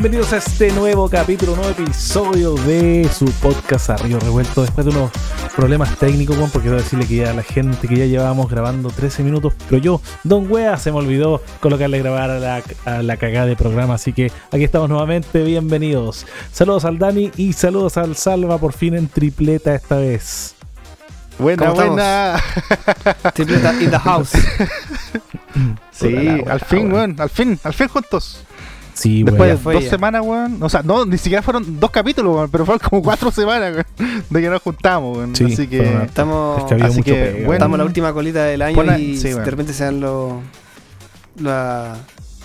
Bienvenidos a este nuevo capítulo, nuevo episodio de su podcast Arrío Revuelto. Después de unos problemas técnicos, weón, porque quiero decirle que ya la gente que ya llevábamos grabando 13 minutos, pero yo, Don Wea, se me olvidó colocarle grabar a la, a la cagada de programa. Así que aquí estamos nuevamente, bienvenidos. Saludos al Dani y saludos al Salva, por fin en tripleta esta vez. Buena, buena. Tripleta in the house. Sí, al fin, weón. Al fin, al fin juntos. Sí, Después weón. de fue dos semanas, weón. O sea, no, ni siquiera fueron dos capítulos, weón, pero fueron como cuatro semanas, weón, de que nos juntamos, weón. Sí, Así que. Estamos, Es que había Así que, pega, bueno. estamos en la última colita del año Buena- y sí, de repente se dan los. La,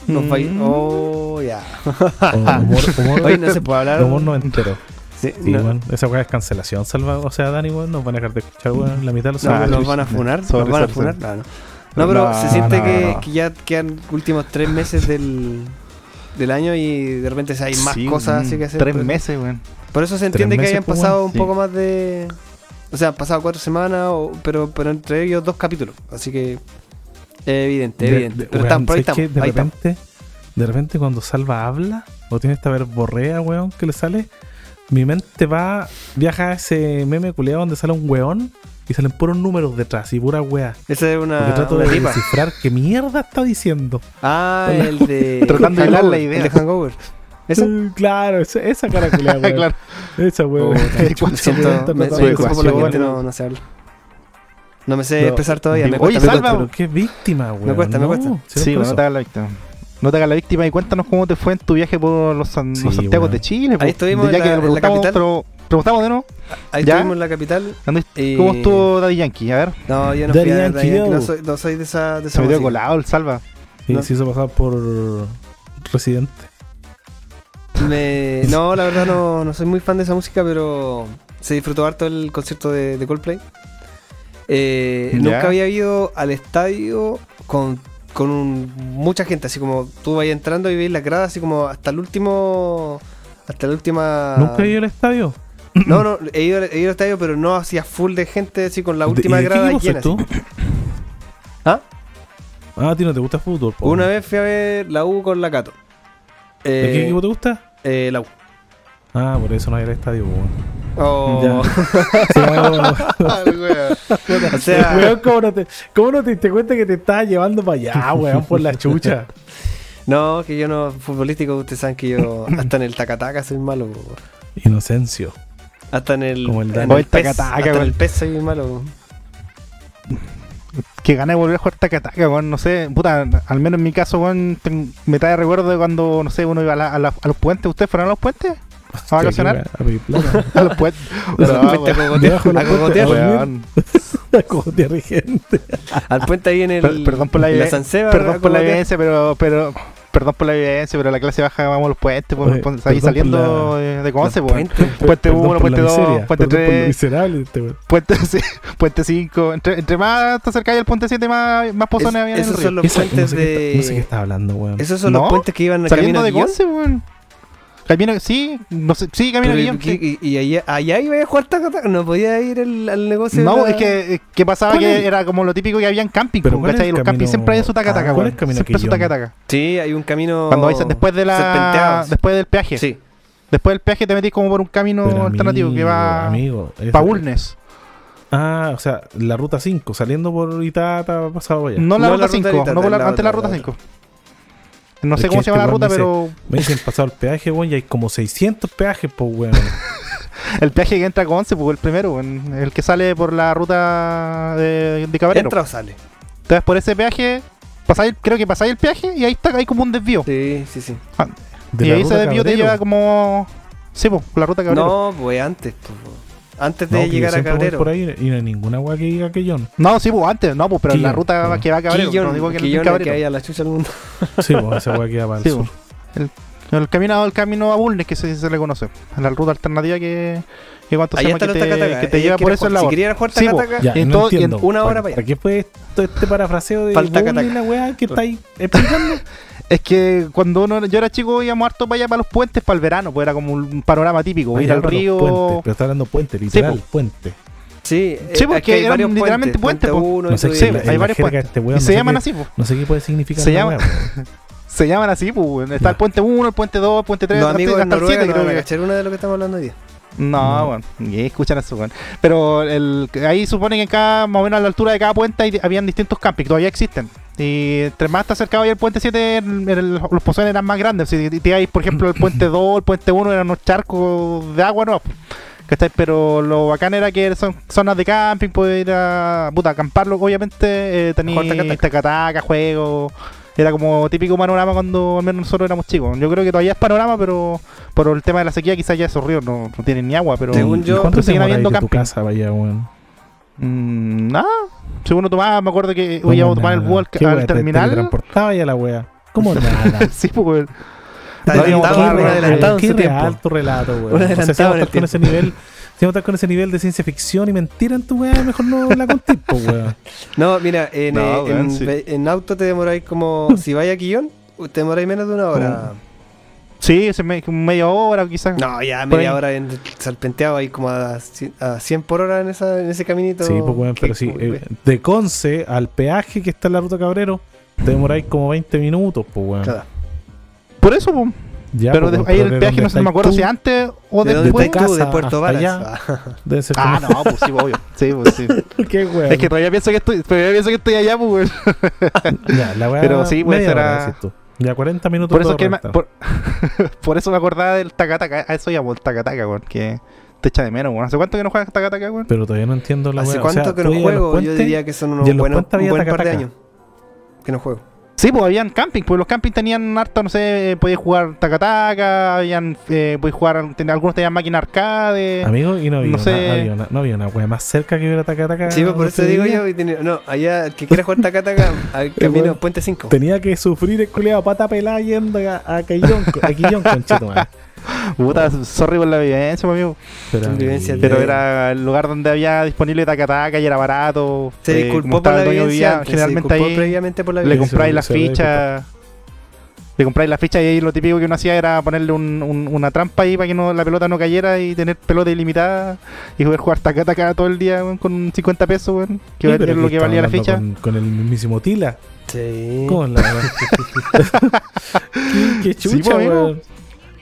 los Mm. Oh, ya. Humor, Hoy no se puede hablar. humor noventero. Sí, Sí, no, weón. Esa weá es cancelación, Salva. O sea, Dani, weón, nos van a dejar de escuchar, weón, la mitad de los no, nos van a funar. Nos van a funar. No, no. No, pero No, se siente no, que, no. que ya quedan últimos tres meses del, del año y de repente hay más Sí, cosas así que hacer. Tres Por- meses, weón. Por eso se entiende que hayan pues, pasado un Sí. poco más de. O sea, han pasado cuatro semanas, o- pero, pero entre ellos dos capítulos. Así que. Evidente, De- evidente. de- pero ¿sabes qué? estamos. De ahí repente, de repente cuando Salva habla, o tiene esta verborrea, weón, que le sale, mi mente va, viaja a ese meme culiado donde sale un weón y salen puros números detrás y pura weá. Esa es una, Porque trato una de tipa. descifrar qué mierda está diciendo. Ah, el de. Tratando de hilar la idea. El de Hangover. ¿Esa? Claro, esa, esa cara culiada, weón. claro. Esa weón. Oh, siento, me, me por la gente, no, no sé hablar. No me sé No, expresar todavía, me cuesta. oye, me Salva, cuesta. Pero qué víctima, weón. cuesta, me No, cuesta. sí, Sí, por bueno, no te la víctima. No te hagas la víctima y cuéntanos cómo te fue en tu viaje por los, San- Sí, los Santiago weón. de Chile. Ahí estuvimos Ya en que la- en la capital. pero preguntamos de nuevo. Ahí ¿Ya? estuvimos en la capital. ¿dónde- y- ¿Cómo estuvo Daddy Yankee? A ver, No, yo no Daddy fui a Yankee, Daddy Yankee, no soy, no soy de esa, de esa se me dio música. colado el salva. Sí, No. se hizo pasar por residente. Me- no, la verdad no, no soy muy fan de esa música, pero se disfrutó harto el concierto de, de Coldplay. Eh, nunca había ido al estadio con, con un- mucha gente, así como tú vas entrando y veis las gradas, así como hasta el último. Hasta la última. ¿Nunca he ido al estadio? No, no, he ido, he ido al estadio, pero no hacía full de gente, así con la última ¿De- y de qué grada equipo llena. tú? ¿Ah? Ah, a ti no te gusta el fútbol. Una vez fui a ver la U con la Cato. ¿De qué Eh, equipo te gusta? eh, la U. Ah, por eso no hay al estadio, weón. Oh. Sí, weón. o sea, Weón, ¿cómo no, te, ¿cómo no te diste cuenta que te estaba llevando para allá, weón, por la chucha? No, que yo no, futbolístico, ustedes saben que yo hasta en el tacataca soy malo. po. Inocencio. Hasta en el, Como el en el pez, tacataca, hasta en weón. el pez soy malo. po. Que gana de volver a jugar taca-taca, weón. No sé, puta, al menos en mi caso, weón, me trae recuerdo de cuando, no sé, uno iba a, la- a la- a los puentes. ¿Ustedes fueron a los puentes? ¿A vacacionar? A pedir plata. A los puentes. Al No, puente a cogotear, a cogotear. gente. Al puente ahí en el. Per- perdón por la Sanseba, Perdón por la evidencia, pero, pero, perdón por la evidencia, pero la clase baja vamos a los puentes, pues, Oye, pues, ahí saliendo la- de, Conce, weón. puentes. Puente Perdón 1, por puente la 2, miseria, puente perdón por lo 3, miserable este weón. puente, sí, puente 5. Entre, entre más te acercáis al puente 7, más, más pozones Es- había en el esos río. son los puentes no sé qué de. está- No sé qué está hablando, weón. Esos son ¿No? los puentes que iban Saliendo camino de. Conce, weón. Camino, sí, no sé, sí, camino Guillón. y, y, y allá, allá iba a jugar tacataca. No podía ir el- al negocio. No, la- es que, que pasaba ¿Cuál que es? era como lo típico que había en camping, Pero ¿cuál es ¿cachai? el Los campings siempre hay su taca-taca, Ah, ¿cuál es el camino Siempre su taca-taca. Sí, hay un camino. Cuando vais después de la después del peaje. Sí. Después del peaje te metís como por un camino Pero, alternativo que va Amigo, Bulnes. Ah, o sea, la ruta 5, saliendo por Itata, pasado allá. No la No ruta la ruta 5, ahorita, no la- antes de la ruta la 5. No sé cómo se este llama la ruta, me pero Me dicen pasado el peaje, weón, y hay como 600 peajes, pues, weón. el peaje que entra con 11, pues el primero, weón, el que sale por la ruta de, de Cabrero. ¿Entra o sale? Entonces por ese peaje, pasáis, creo que pasáis el peaje y ahí está, hay como un desvío. Sí, sí, sí. De y ahí ese desvío te lleva como... Sí, pues, la ruta Cabrero. No, pues antes. pues, antes No, de yo llegar a Cabrero. por ahí y no hay ninguna weá que diga que yo. No, sí, pues antes, no, pues, pero Quillón, la ruta pero- que va a Cabrero, Quillón, no digo que no es Cabrero. que hay a la chucha del mundo. Sí, pues esa weá que va para el Sí, sur. pues. El camino, el camino a Bulnes que se, se le conoce. La ruta alternativa que, que cuánto se llama que te, que te lleva por eso en la Si voz. querían jugar Sí, po. tacataca, Ya, Y en no todo- en entiendo. una hora ¿Para, para allá. qué fue todo este parafraseo de la weá que estáis explicando? Es que cuando uno, yo era chico íbamos harto para allá para los puentes para el verano, pues era como un panorama típico, ir al río. puentes, pero está hablando puente, literal, po. puente. Sí, Sí, porque hay eran varios literalmente puentes, puente po. uno No sé qué, sí, hay varios puentes. este weón, y no se llaman qué- así, pues. No sé qué puede significar Se la llama-. Se llaman así, pues. Está Ya. el puente 1, el puente 2, el puente 3, Los amigos de hasta el Noruega 7, no creo que. una de lo que estamos hablando hoy día. No, No. bueno, ni escuchan eso, weón. Pero el, ahí supone que en cada, más o menos a la altura de cada puente hay- habían distintos campings, todavía existen. Y entre más te acercaba el puente 7, el- el- los pozones eran más grandes. Si te por ejemplo, el puente 2, el puente 1 eran unos charcos de agua, no. ¿Cachai? Pero lo bacán era que son zonas de camping, poder ir a, puta, acamparlo, obviamente. Eh, tenía tacataca, juegos. Era como típico panorama cuando al menos nosotros éramos chicos. Yo creo que todavía es panorama, pero por el tema de la sequía quizás ya esos ríos no, no tienen ni agua. Pero Según ¿Y yo- ¿Cuánto te siguen habiendo de tu casa, vaya, weón? Mm, nada. Según tomaba, me acuerdo que ¿Cómo íbamos a tomar el bus al, ¿Qué al weá, te terminal. ya la wea. ¿Cómo nada? sí, pues, No, adelantado, adelantado qué real tu relato, O sea, si vamos a estar con ese nivel, si vamos a estar con ese nivel de ciencia ficción y mentira en tu weá, mejor no la contés, weón. No, mira, en, No, eh, weón, en, sí. ve- en auto te demoráis como. si vais a Quillón, te demoráis menos de una hora. Sí, se me, media hora quizás. No, ya media ahí. hora en salpenteado ahí como a, a 100 por hora en, esa, en ese caminito. Sí, pues weón, que- pero sí, eh, de Conce al peaje que está en la ruta Cabrero, te demoráis como 20 minutos, pues weón. Claro. Por eso, pues. Ya, pero de- weón, ahí pero el de peaje no sé, no me acuerdo tú, si antes o ¿De después. De casa Puerto Varas. Ah. Debe ser Ah, como- no, pues sí, obvio. Sí, pues sí. Qué weón. es que todavía pienso que estoy, todavía pienso que estoy allá, pues, weón. Ya, la pero sí, pues, tú. Ya 40 minutos Por eso, que me, por, por eso me acordaba del tacataca. A eso llamo el tacataca, weón. Que te echa de menos, weón. ¿Hace cuánto que no juegas tacataca, weón? Pero todavía no entiendo la ¿Hace weá. O cuánto sea, que no juego? Yo diría que son unos buenos, un había buen par de años que no juego. Sí, pues habían camping, pues los campings tenían harto, no sé, podías jugar tacataca, habían, eh, podías jugar, ten- algunos tenían máquina arcade. Amigo, y no había, No una, sé. había una, no había una wea más cerca que hubiera taca taca. Sí, pues por eso digo yo. y No, allá el que quiera jugar Tacataca, al camino weón. Puente 5. Tenía que sufrir el culeado pata pelada yendo a, a Quillón, a Quillón, conchetumare. Puta, sorry por la vivencia, pues, amigo. Pero, Vivencia Pero de- era el lugar donde había disponible tacataca y era barato. Se eh, disculpó por la vivía antes, generalmente se disculpó ahí. previamente por la Le evidencia. Sí, compráis se- la se lo ficha. Le compráis la ficha y ahí lo típico que uno hacía era ponerle un- un- una trampa ahí para que no, la pelota no cayera y tener pelota ilimitada y poder jugar tacataca todo el día weón, con 50 pesos, weón, que Sí, era lo que valía la ficha. Con, con el mismísimo Tila. Sí. ¿Cómo la ¿Qué, qué Sí, chucha, pues, amigo.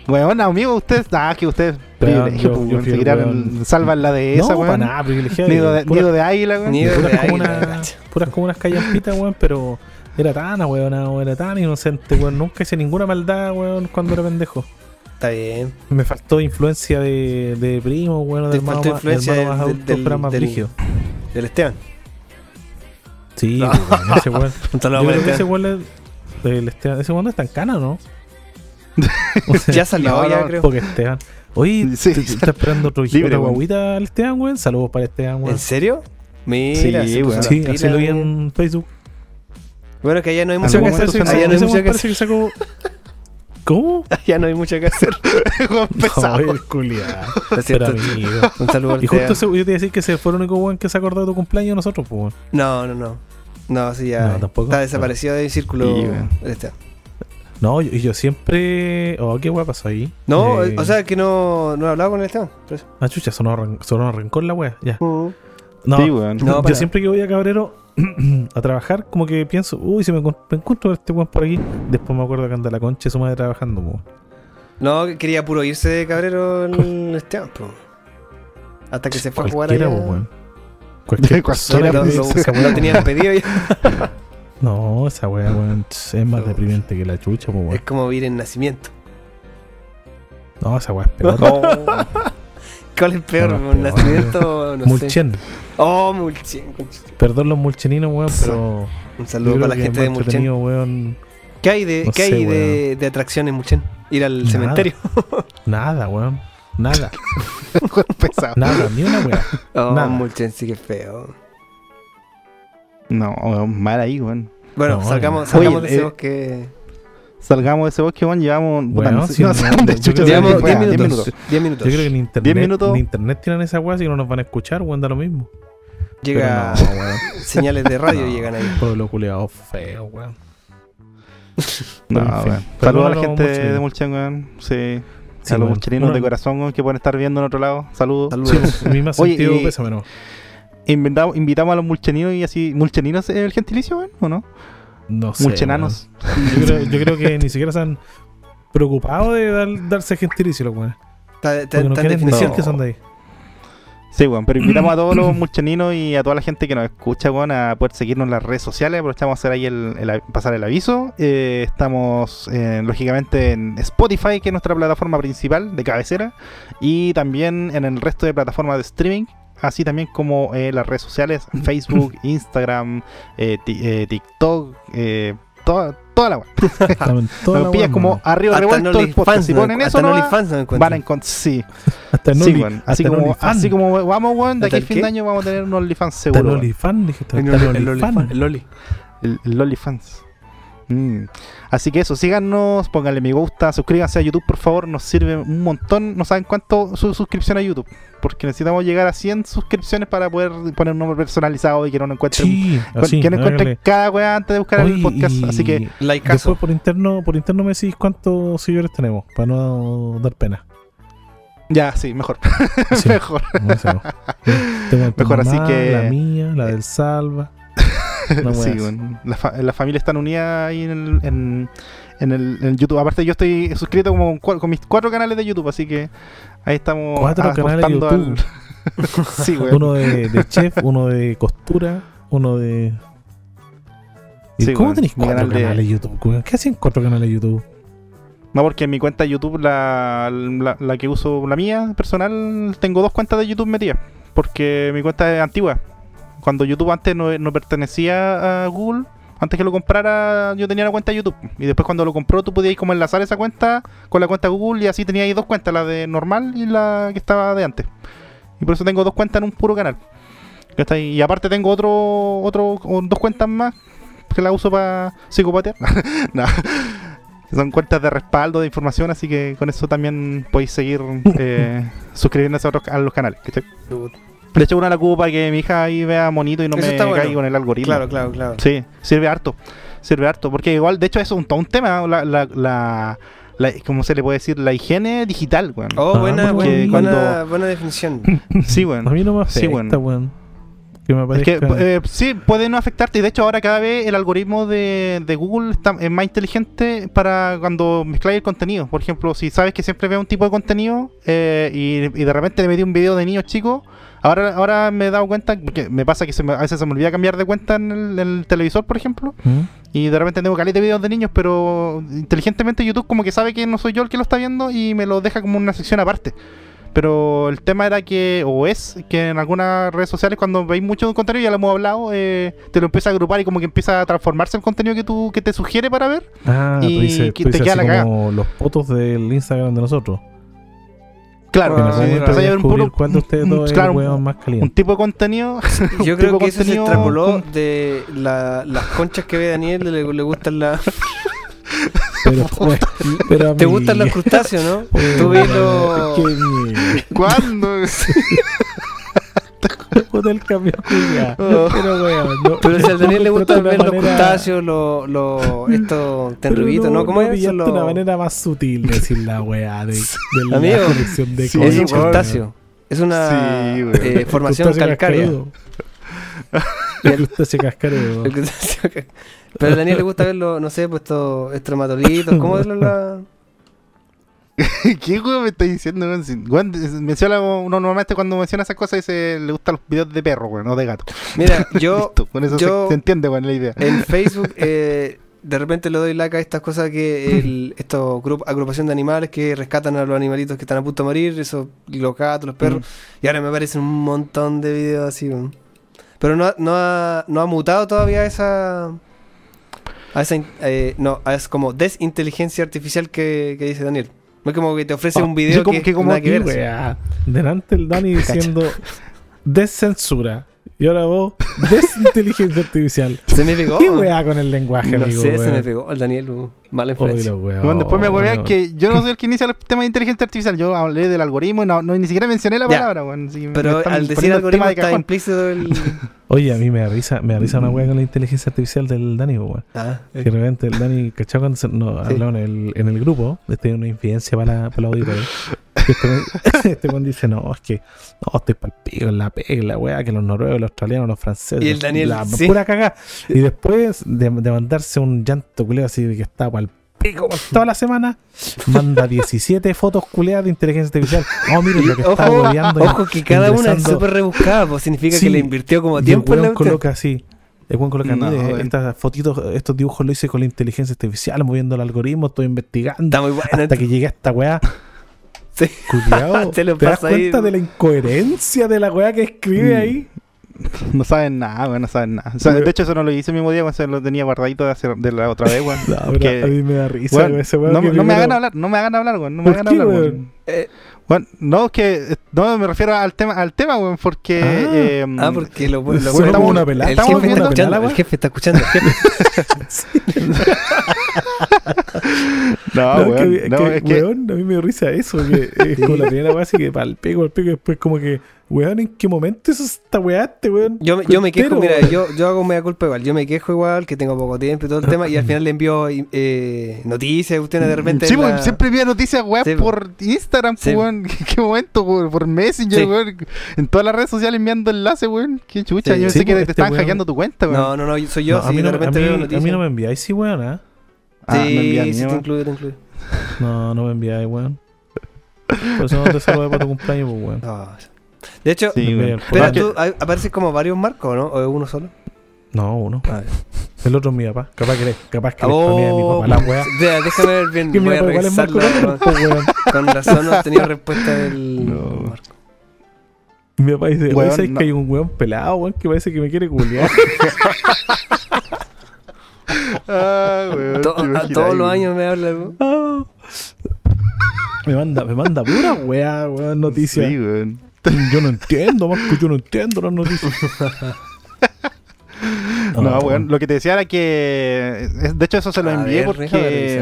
Weón. Amigo, ustedes, ah, que ustedes Pero privilegio, yo- yo weón, fui se el tiraron- weón- salvan la de esa, no, para weón. nada, privilegiado. Nido de, Pura- nido de águila, weón. Nido puras, de como águila, una, puras como unas callampitas, weón, pero era tan weón, era tan inocente, weón. Nunca hice ninguna maldad, weón, cuando era pendejo. Está bien. Me faltó influencia de, de primo, weón, de hermano, influencia hermano más del- del- pero más del-. Del Esteban. Sí, No. pues, weón, ese weón. Ese Esteban. weón es- el Esteban- ese weón está en cana, ¿no? Ya salió, No, ya no, creo. Porque Esteban. Oye, Sí, ¿te- ¿estás esperando otro libre, guaguita al Esteban, weón? Saludos para Esteban, weón. ¿En serio? Mira, Sí, se weón. Sí, así lo vi en Facebook. Bueno, que allá no hay mucho que hacer. se- Allá no hay mucho que hacer. ¿Cómo? Allá no hay mucho que hacer. Weón, pesado. No. Un saludo al Y justo ese, yo te iba a decir que ese fue el único weón que se acordó de tu cumpleaños nosotros, pues weón. No, no, no. No, sí, ya. No, tampoco. Está desaparecido del círculo. Sí, weón. No, y yo, siempre. Oh, qué weá pasó ahí. No, Eh, o sea que no, no he hablado con el eso. Ah, chucha, sonó, sonó rencor la wea, ya. Mm. No, Sí, weón. No, yo para. siempre que voy a Cabrero a trabajar, como que pienso, uy, si me, encuentro a este weón por aquí, después me acuerdo que anda la concha de su madre trabajando, po. No, quería puro irse de cabrero el Esteban. po. Hasta que se fue a jugar Cualquiera, allá. weón. Cualquier persona Lo, tenían pedido ya. No, esa weá, weón, es más deprimente que la chucha, po, Es weón. como vivir en nacimiento. No, esa weá es peor. ¿Cuál es peor? No, no, ¿Un nacimiento? No sé. Mulchen. Oh, Mulchen. Perdón los mulcheninos, weón, pero. Un saludo para la gente de Mulchen. weón. ¿Qué hay de, No ¿qué sé, hay de, de atracción en Mulchen? Ir al Nada. cementerio. Nada, weón. Nada, nada, ni una weá. Oh, Nada. Mulchen sí que es feo. No, mal ahí, weón. Bueno, No, salgamos, no. salgamos Oye, de ese eh, bosque. Salgamos de ese bosque, weón. Llevamos. puta, Bueno, no no no, yo chucha Llevamos fue, 10 10 minutos. 10 minutos. Yo creo que en internet, minutos. en internet tiran esa weá, así que no nos van a escuchar, weón, da lo mismo. Llega no, señales de radio No, llegan ahí. Pueblo culiado feo, weón. No, weón. Saludos a la gente de Mulchen, weón. Sí. Sí, a los weón. mulcheninos Uno- de corazón, que pueden estar viendo en otro lado. Saludos. Saludos. Sí, mi más Oye, sentido y- pésame, no. Inventamos, invitamos a los mulcheninos y así. ¿Mulcheninos es el gentilicio, weón? ¿O no? No sé. Mulchenanos. Yo creo, yo creo que ni siquiera se han preocupado de dar- darse gentilicio, los weones. Porque no quieren que son de ahí. Sí, weón, pero invitamos a todos los mulcheninos y a toda la gente que nos escucha, weón, a poder seguirnos en las redes sociales. Aprovechamos a hacer ahí el, el- pasar el aviso. Eh, estamos, eh, lógicamente, en Spotify, que es nuestra plataforma principal de cabecera, y también en el resto de plataformas de streaming. Así también como eh, las redes sociales, Facebook, Instagram, eh, ti- eh, TikTok, eh, toda, toda la web. Nos pillas como arriba Hasta revuelto el podcast. OnlyFans Si ponen eso, no van a encontrar. Sí, Hasta sí, hasta Así como, OnlyFans. así como vamos, weón, de ¿Hasta aquí a el fin qué? de año vamos a tener un OnlyFans seguro. weón. OnlyFans, dijiste. El, el, el OnlyFans. Loli- el. El, el OnlyFans. Mm. Así que eso, síganos, pónganle me gusta, suscríbanse a YouTube, por favor, nos sirve un montón. No saben cuánto su suscripción a YouTube, porque necesitamos llegar a 100 suscripciones para poder poner un nombre personalizado y que no nos encuentren, Sí, cu- así. que no encuentren cada weá antes de buscar Oye, el podcast. y Así que, Likeazo. Después por interno, por interno me decís cuántos seguidores tenemos, para no dar pena. ya, sí, mejor. Sí. mejor. No sé, no. Tengo tu Mejor así que- La mía, la del Salva. No sí, weón. la, fa- la familia están unidas ahí en el, en, en el en YouTube. Aparte, yo estoy suscrito como con, mis cuatro canales de YouTube, así que ahí estamos. Cuatro canales de YouTube. al- sí, weón. Uno de, de chef, uno de costura, uno de. ¿Y Sí, cómo weón. tenéis cuatro canal canales de YouTube? ¿Qué hacen cuatro canales de YouTube? No, porque en mi cuenta de YouTube, la, la, la que uso, la mía personal, tengo dos cuentas de YouTube metidas. Porque mi cuenta es antigua. Cuando YouTube antes no, no pertenecía a Google, antes que lo comprara, yo tenía la cuenta de YouTube. Y después cuando lo compró, tú podías como enlazar esa cuenta con la cuenta de Google y así tenía ahí dos cuentas, la de normal y la que estaba de antes. Y por eso tengo dos cuentas en un puro canal. Y aparte tengo otro, otro, dos cuentas más que la uso para psicopatear. no. Son cuentas de respaldo de información, así que con eso también podéis seguir eh, suscribiéndose a, otros- a los canales. ¿cachai? De hecho, una la ocupo para que mi hija ahí vea bonito y no Eso me está bueno. caiga con el algoritmo. Claro, claro, claro. Sí, sirve harto. Sirve harto. Porque igual, de hecho, eso es un, todo un tema. La, la, la, la- ¿Cómo se le puede decir? La higiene digital, weón. Oh, Ah, buena, buena, cuando- buena definición. Sí, weón. A mí no me Sí, afecta, bueno. weón. Que me Es que aparezca. eh, sí, puede no afectarte. Y de hecho, ahora cada vez el algoritmo de, de Google está, es más inteligente para cuando mezcláis el contenido. Por ejemplo, si sabes que siempre veo un tipo de contenido eh, y, y de repente le metí un video de niños chicos, ahora, ahora me he dado cuenta, porque me pasa que se me- a veces se me olvida cambiar de cuenta en el, en el televisor, por ejemplo, ¿Mm? y de repente tengo caleta de videos de niños, pero inteligentemente YouTube como que sabe que no soy yo el que lo está viendo y me lo deja como una sección aparte. Pero el tema era que, o es, que en algunas redes sociales cuando veis mucho contenido, ya lo hemos hablado, eh, te lo empieza a agrupar y como que empieza a transformarse el contenido que tú que te sugiere para ver. Ah, tú y dices, que tú te dices queda así la como los fotos del Instagram de nosotros. Claro, Ah, sí, ver un puro- cuál de ustedes un- dos es claro, el tipo de contenido. Yo creo que eso se extrapoló de la- las conchas que ve Daniel, le, le gustan las... Pero, pues, pero a ¿Te gustan los crustáceos, no? Tú mierda. ¿Cuándo? Puta el cambio. Oh. Pero weón, no- Pero si al Daniel le no gusta encuentro ver los crustáceos, los, los, estos tenrubitos, ¿no? ¿Cómo es eso? pillaste Los- una manera más sutil de decir la weá de, de la Amigo, colección de sí, Es un crustáceo. Es una Sí, eh, formación calcárea. El crustáceo cascarudo. El crustáceo ca- Pero a Daniel le gusta verlo, no sé, pues estos estromatolitos. ¿Cómo es la...? ¿Qué juego me estás diciendo? weón? Menciona uno normalmente cuando menciona esas cosas dice le gustan los videos de perro, weón, no de gato. Mira, yo Listo, con eso se- yo- se, entiende, weón, la idea. en Facebook eh, de repente le doy like a estas cosas que el, grup- agrupación de animales que rescatan a los animalitos que están a punto de morir, esos los gatos, los perros. Y ahora me aparecen un montón de videos así. weón. Pero no, ha- no, ha, no ha mutado todavía esa... A esa eh, no, es como desinteligencia artificial que, que dice Daniel. No es como que te ofrece un video sí, como que, que como nada que ver. delante el Dani diciendo descensura. Y ahora vos, desinteligencia artificial. Se me pegó. ¿Qué weá con el lenguaje, No amigo? sé, se me pegó el Daniel. Oye, la weá, Weón, después me huevean weón. que yo no soy el que inicia los temas de inteligencia artificial, yo hablé del algoritmo y no, no- ni siquiera mencioné la Ya. palabra, weón. así que me Pero están al decir poniendo el algoritmo tema de está cajón. implícito el... Oye, a mí me da risa, me da risa una weá con la inteligencia artificial del Dani, weón. Ah, Que de repente el Dani, ¿cachai? Cuando se- nos Sí. hablaron en el, en el grupo, tener una infidencia para, la- para los auditores. Este weón- este dice, no, es que no, estoy pal pico en la pega, la weá, que los noruegos, los australianos, los franceses. Y el Daniel, la sí. pura cagada. Y después de, de mandarse un llanto culeo así de que estaba pal pico toda la semana, manda 17 fotos culeadas de inteligencia artificial. Oh, miren lo que está Ojo, hueveando. ojo que cada una es ingresando- súper rebuscada, pues significa Sí, que le invirtió como Y el tiempo en la coloca así. El weón coloca, No, mire, weón. estas fotitos, estos dibujos lo hice con la inteligencia artificial, moviendo el algoritmo, estoy investigando. Está muy bueno. Hasta que llegué a esta weá. Sí. Culiao, Te lo ¿Te das ahí, cuenta ¿no? de la incoherencia de la weá que escribe Mm. ahí? No saben nada, weón, no saben nada. O sea, de hecho, eso no lo hice el mismo día, weón, se lo tenía guardadito de, hacer- de la otra vez, weón. No, Que- a mí me da risa weón, ese weón. no, que no me hagan hablar, no me hagan hablar, weón. No me ¿Por hagan qué, hablar, weón? Eh, Bueno, no, es que no me refiero al tema, al tema, weón, porque Ah. eh, ah, porque lo, lo, bueno, como una pelada. El Estamos jefe está escuchando, el jefe está escuchando. el jefe. no, No, weón, que, no, que, es que weón, a mí me dio risa eso, que es como la primera weá así que pego, y después como que, weón, ¿en qué momento hizo esta weá este weón? Yo, me- yo me quejo, mira, yo, yo hago media culpa igual. Yo me quejo igual, que tengo poco tiempo y todo el tema, y al final le envío eh, noticias, ustedes de repente. Sí, la- siempre envía noticias, weón, Sí, por Instagram, Sí. weón. ¿En qué momento, weón? Por Messenger, Sí. weón. En todas las redes sociales enviando enlaces, weón. Qué chucha, Sí. yo Sí, pensé que pues, te este estaban weón- hackeando tu cuenta, weón. No, no, no, soy yo, No, a, mí de no, a, repente mí, veo a mí no me enviáis, sí, weón, ¿ah? Me sí, sí, ¿no? te incluye, te incluye. No, no me enviáis, weón. Por eso no te saludé para tu cumpleaños, pues, weón. Ah, de hecho, Sí, Me weón. pero tú, hay- aparece como varios marcos, ¿no? ¿O es uno solo? No, uno. Ah, El otro es mi papá. Capaz que le, capaz que le Oh, spamea a mi papá la weá. Vea, déjame ver bien. Voy a. Carlos, pues. Con razón no has tenido respuesta del No. Marco. Mi papá dice, Weón, ¿sabes no. que hay un weón pelado, weón, que parece que me quiere culiar? Ah, weón, To- a todos los weón. años me habla. Ah. me manda, me manda pura weá, weón, noticias. Sí, weón. Yo no entiendo, Marco, yo no entiendo las noticias. No, weón, lo que te decía era que. es- De hecho, eso se lo envié ver, porque.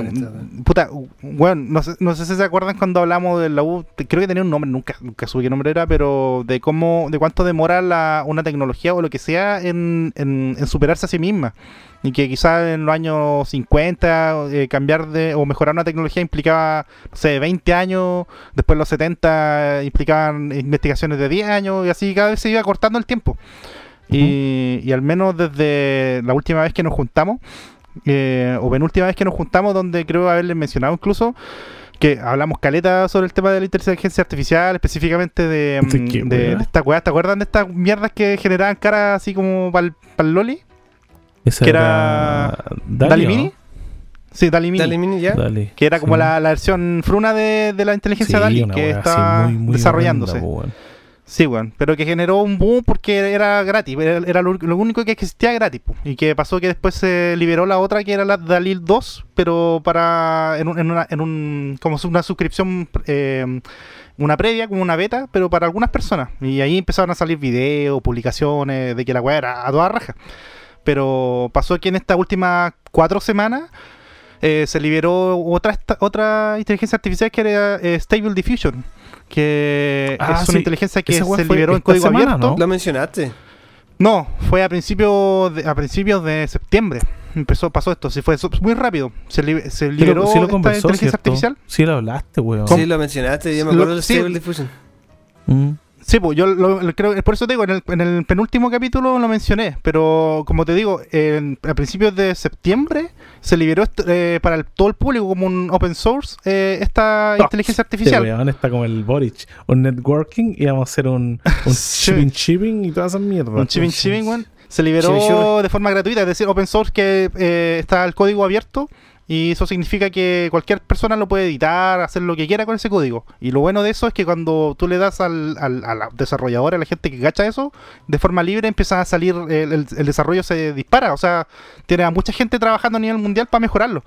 esto, weón. Puta, weón, no sé, no sé si se acuerdan cuando hablamos de la U. Creo que tenía un nombre, nunca, nunca supe qué nombre era, pero de cómo. de cuánto demora la, una tecnología o lo que sea en, en, en superarse a sí misma. Y que quizás en los años 50 eh, cambiar de o mejorar una tecnología implicaba, no sé, 20 años, después los 70 implicaban investigaciones de 10 años y así cada vez se iba cortando el tiempo. Y, y al menos desde la última vez que nos juntamos, eh, o penúltima vez que nos juntamos, donde creo haberles mencionado incluso que hablamos caleta sobre el tema de la inteligencia artificial, específicamente de, ¿De mm, de, de esta weá. ¿Te acuerdan de estas mierdas que generaban cara así como para el Loli? Esa que era Dali, ¿Dali. Mini? Sí, Dali Mini. Dale, mini, ya. Dali. Que era como Sí. la, la versión fruna de, de la inteligencia Sí, Dali, que está muy, muy desarrollándose. Sí, weón. Pero que generó un boom porque era gratis. Era, lo, único que existía gratis. po. Y que pasó que después se liberó la otra que era la Dalil 2, pero para. en, un, en una. En un, como una suscripción. eh, una previa, como una beta, pero para algunas personas. Y ahí empezaron a salir videos, publicaciones de que la weá era a toda raja. Pero pasó que en estas últimas cuatro semanas. eh, se liberó otra otra inteligencia artificial que era eh, Stable Diffusion, que Ah, es una sí. inteligencia que se liberó en código semana, abierto. ¿no? Lo mencionaste. No, fue a principios de, a principios de septiembre. Empezó, pasó esto, sí fue muy rápido. Se, li- se Sí lo- liberó sí lo esta conversó, inteligencia ¿cierto? artificial. Sí lo hablaste, weón. Sí, lo mencionaste. Yo me Lo- acuerdo del sí. Stable Diffusion. Mm. Sí, pues yo lo, lo creo, por eso te digo, en el, en el penúltimo capítulo lo mencioné, pero como te digo, en- a principios de septiembre se liberó eh, para el- todo el público como un open source eh, esta inteligencia Este artificial. weón está como el Boric. Un networking y vamos a hacer un, un Sí. shipping shipping y todas esas mierdas. Un chiving, weón. Se liberó de forma gratuita, es decir, open source que eh, está el código abierto y eso significa que cualquier persona lo puede editar, hacer lo que quiera con ese código. Y lo bueno de eso es que cuando tú le das al, al, a la desarrolladora, a la gente que gacha eso, de forma libre empieza a salir, el, el- el desarrollo se dispara. O sea, tiene a mucha gente trabajando a nivel mundial para mejorarlo.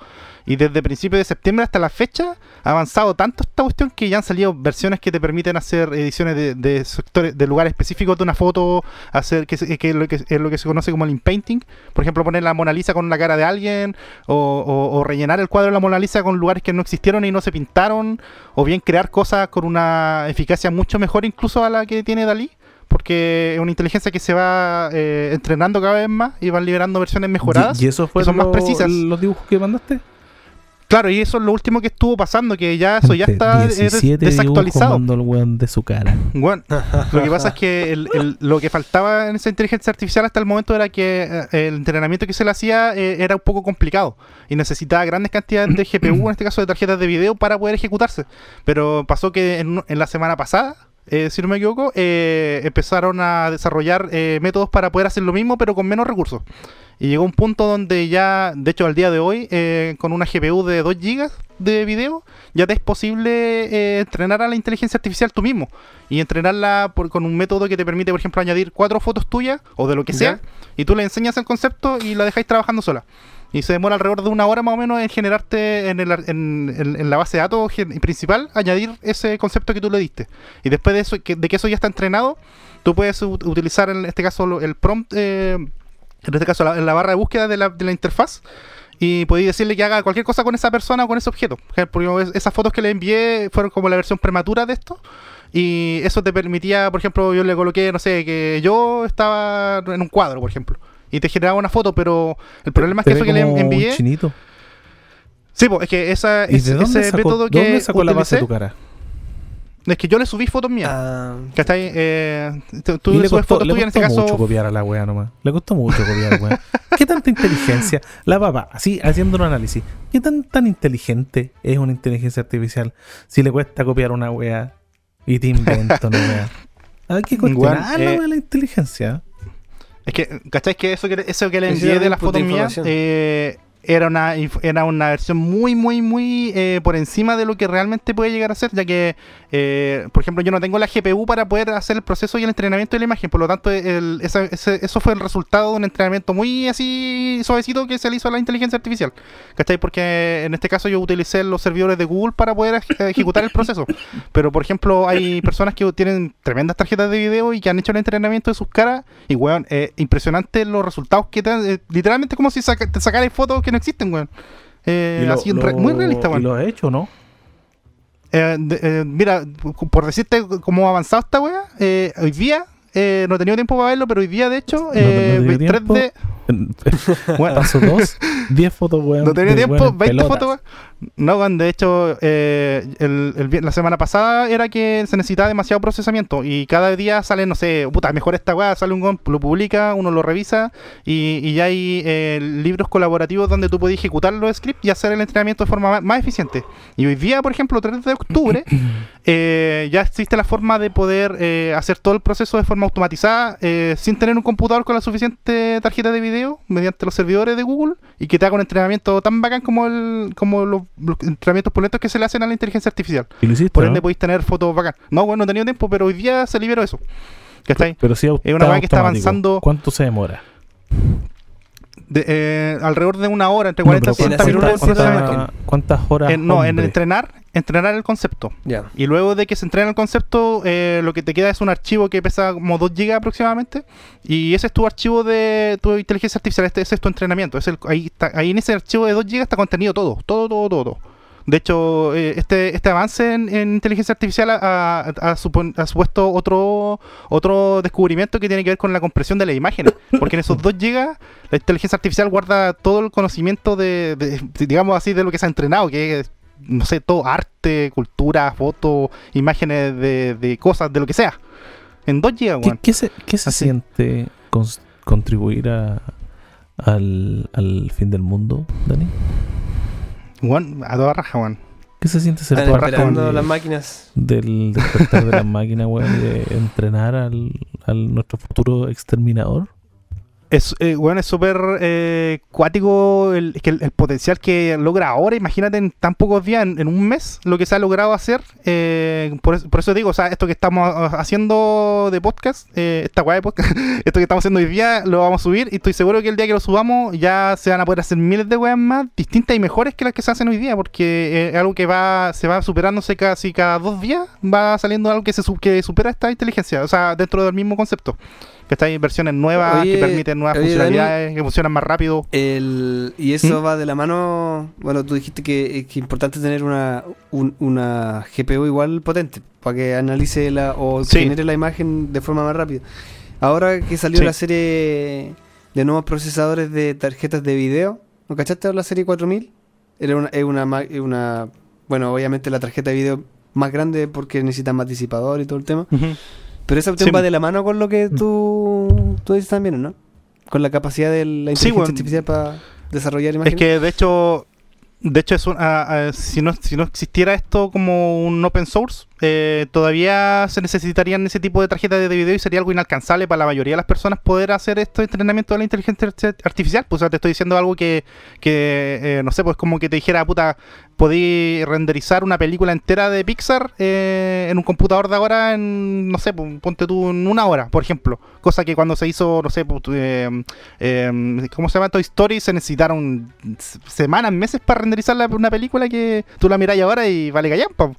Y desde principios de septiembre hasta la fecha ha avanzado tanto esta cuestión que ya han salido versiones que te permiten hacer ediciones de, de sectores, de lugares específicos de una foto, hacer que, que es lo que es lo que se conoce como el inpainting. Por ejemplo, poner la Mona Lisa con la cara de alguien, o, o- o rellenar el cuadro de la Mona Lisa con lugares que no existieron y no se pintaron, o bien crear cosas con una eficacia mucho mejor incluso a la que tiene Dalí. Porque es una inteligencia que se va eh, entrenando cada vez más y van liberando versiones mejoradas. ¿Y, y eso fue que son más precisas. los dibujos que mandaste? Claro, y eso es lo último que estuvo pasando, que ya eso ya está eh, des- 17 dibujos desactualizado. el weón de su cara. Bueno, lo que pasa es que el- el- lo que faltaba en esa inteligencia artificial hasta el momento era que eh, el entrenamiento que se le hacía eh, era un poco complicado y necesitaba grandes cantidades de GPU, en este caso de tarjetas de video, para poder ejecutarse. Pero pasó que en, en la semana pasada, eh, si no me equivoco, eh, empezaron a desarrollar eh, métodos para poder hacer lo mismo, pero con menos recursos. Y llegó un punto donde ya, de hecho, al día de hoy, eh, con una GPU de 2 GB de video, ya te es posible eh, entrenar a la inteligencia artificial tú mismo. Y entrenarla por- con un método que te permite, por ejemplo, añadir cuatro fotos tuyas o de lo que sea, Ya. y tú le enseñas el concepto y la dejáis trabajando sola. Y se demora alrededor de una hora más o menos en generarte en, el en- en- la base de datos principal, añadir ese concepto que tú le diste. Y después de eso, que, de que eso ya está entrenado, tú puedes ut- utilizar en este caso el prompt, eh, en este caso la, la barra de búsqueda de la, interfaz, y podéis decirle que haga cualquier cosa con esa persona o con ese objeto. Porque es- esas fotos que le envié fueron como la versión prematura de esto. Y eso te permitía, por ejemplo, yo le coloqué, no sé, que yo estaba en un cuadro, por ejemplo. Y te generaba una foto, pero el problema es que eso que le envié. chinito. Sí, pues, es que esa, ¿Y ese, de dónde ese sacó, método que dónde sacó la base de tu utilicé, cara? es que yo le subí fotos mías. Ah, ¿Cachai? Eh, tú Y le le subes costó, fotos le tuyas en este costó mucho copiar a la wea nomás. Le costó mucho copiar, weón. ¿Qué tanta inteligencia? La papá, así haciendo un análisis. ¿Qué tan tan inteligente es una inteligencia artificial si le cuesta copiar una wea y te inventa una wea? Hay que cuestionar eh, la inteligencia. Es que, ¿cachai? Que eso que, eso que le envié de las fotos mías eh, era, una, era una versión muy, muy, muy eh, por encima de lo que realmente puede llegar a ser, ya que, eh, por ejemplo, yo no tengo la GPU para poder hacer el proceso y el entrenamiento de la imagen, por lo tanto, el- esa- ese- eso fue el resultado de un entrenamiento muy así suavecito que se le hizo a la inteligencia artificial, ¿cachai? Porque en este caso yo utilicé los servidores de Google para poder ej- ejecutar el proceso, pero por ejemplo, hay personas que tienen tremendas tarjetas de video y que han hecho el entrenamiento de sus caras. Y, weón, eh, impresionante los resultados que te dan. eh, literalmente como si saca- te sacaras fotos que no existen, weón. Eh, Y lo- así, re- muy lo- realista, ¿Y weón. lo ha hecho, no? Eh, de- eh, mira, por decirte cómo ha avanzado esta weá, eh, hoy día. eh, no he tenido tiempo para verlo, pero hoy día, de hecho, no dio 3D. Bueno, Paso 2, 10 fotos, weón. No tenía tiempo, weón en 20 pelotas. fotos. weón. No, weón, de hecho, eh, el- el vi- la semana pasada era que se necesitaba demasiado procesamiento y cada día sale, no sé, puta, mejor esta weá, sale un weón, lo publica, uno lo revisa y, y ya hay eh, libros colaborativos donde tú puedes ejecutar los scripts y hacer el entrenamiento de forma más, más eficiente. Y hoy día, por ejemplo, 3 de octubre, eh, ya existe la forma de poder hacer todo el proceso de forma automatizada sin tener un computador con la suficiente tarjeta de video mediante los servidores de Google y que te haga un entrenamiento tan bacán como el como los, los entrenamientos pulentos que se le hacen a la inteligencia artificial. Y lo hiciste, Por ¿no? ende podéis tener fotos bacán. No, bueno, no he tenido tiempo, pero hoy día se liberó eso. ¿Cachai? Pero sí, Es una que está avanzando- ¿Cuánto se demora? De- eh, alrededor de una hora, entre No, 40 y pero 60 hacer minutos. de ¿cuántas, horas? En- no, en entrenar, entrenar el concepto. Y luego de que se entrena el concepto, eh, lo que te queda es un archivo que pesa como 2 GB aproximadamente. Y ese es tu archivo de tu inteligencia artificial. Este, ese es tu entrenamiento. Es el, ahí, está, ahí en ese archivo de 2 GB está contenido todo. Todo, todo, todo. todo. De hecho, eh, este, este avance en, en inteligencia artificial ha, ha- ha supon- ha supuesto otro, otro descubrimiento que tiene que ver con la compresión de las imágenes. Porque en esos 2 GB la inteligencia artificial guarda todo el conocimiento de, de- digamos así, de lo que se ha entrenado, que es, no sé, todo arte, cultura, fotos, imágenes de, de cosas, de lo que sea. En 2 GB, ¿Qué, weón. qué se, qué se siente contribuir a, al, al fin del mundo, Dani? Weón, a toda raja, weón. ¿Qué se siente ser parte de- las máquinas. del despertar de las máquinas, weón, y de entrenar al, al nuestro futuro exterminador? Es, eh, weón, es súper eh, cuático el, el, el potencial que logra ahora. Imagínate en tan pocos días, en, un mes, lo que se ha logrado hacer. eh, por, por eso digo, o sea, esto que estamos ah, haciendo de podcast, eh, esta weá de podcast, esto que estamos haciendo hoy día, lo vamos a subir. Y estoy seguro que el día que lo subamos ya se van a poder hacer miles de weas más distintas y mejores que las que se hacen hoy día. Porque eh, es algo que va se va superándose casi cada dos días, va saliendo algo que se que supera esta inteligencia. O sea, dentro del mismo concepto. Que está en versiones nuevas Oye, que permiten nuevas oye, funcionalidades, que funcionan más rápido. El, y eso ¿Mm? va de la mano. Bueno, tú dijiste que es importante tener una, un- una GPU igual potente para que analice la o Sí. genere la imagen de forma más rápida. Ahora que salió Sí. la serie de nuevos procesadores de tarjetas de video, ¿no cachaste la serie 4000? Era una, es una, una. Bueno, obviamente la tarjeta de video más grande porque necesita más disipador y todo el tema. Pero esa opción Sí. va de la mano con lo que tú, tú dices también, ¿no? Con la capacidad de la Sí, inteligencia bueno. artificial para desarrollar Es imágenes. que de hecho, de hecho es un- ah, ah, si no si no existiera esto como un open source, eh, todavía se necesitarían ese tipo de tarjetas de video y sería algo inalcanzable para la mayoría de las personas poder hacer este entrenamiento de la inteligencia arti- artificial. Pues o sea, te estoy diciendo algo que, que eh, no sé, pues como que te dijera, puta, podí renderizar una película entera de Pixar eh, en un computador de ahora en, no sé, ponte tú en una hora, por ejemplo. Cosa que cuando se hizo, no sé, eh, eh, ¿cómo se llama? Toy Story se necesitaron semanas, meses para renderizar la- una película que tú la miráis ahora y vale callampa.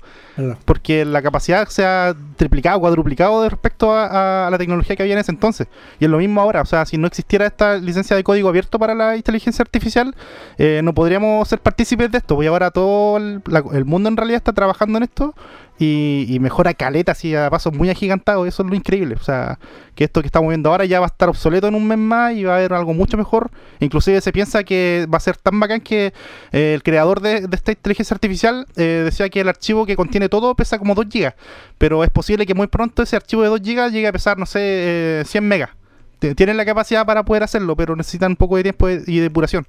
Porque la capacidad se ha triplicado, cuadruplicado de respecto a, la tecnología que había en ese entonces. Y es lo mismo ahora. O sea, si no existiera esta licencia de código abierto para la inteligencia artificial, eh, no podríamos ser partícipes de esto. Pues ahora todo el, la- el mundo en realidad está trabajando en esto y, y mejora caleta así a pasos muy agigantados. Eso es lo increíble. O sea, que esto que estamos viendo ahora ya va a estar obsoleto en un mes más y va a haber algo mucho mejor. Inclusive se piensa que va a ser tan bacán que eh, el creador de, de esta inteligencia artificial eh, decía que el archivo que contiene todo pesa como 2 gigas, pero es posible que muy pronto ese archivo de 2 gigas llegue a pesar, no sé, eh, 100 megas. Tienen la capacidad para poder hacerlo, pero necesitan un poco de tiempo y depuración.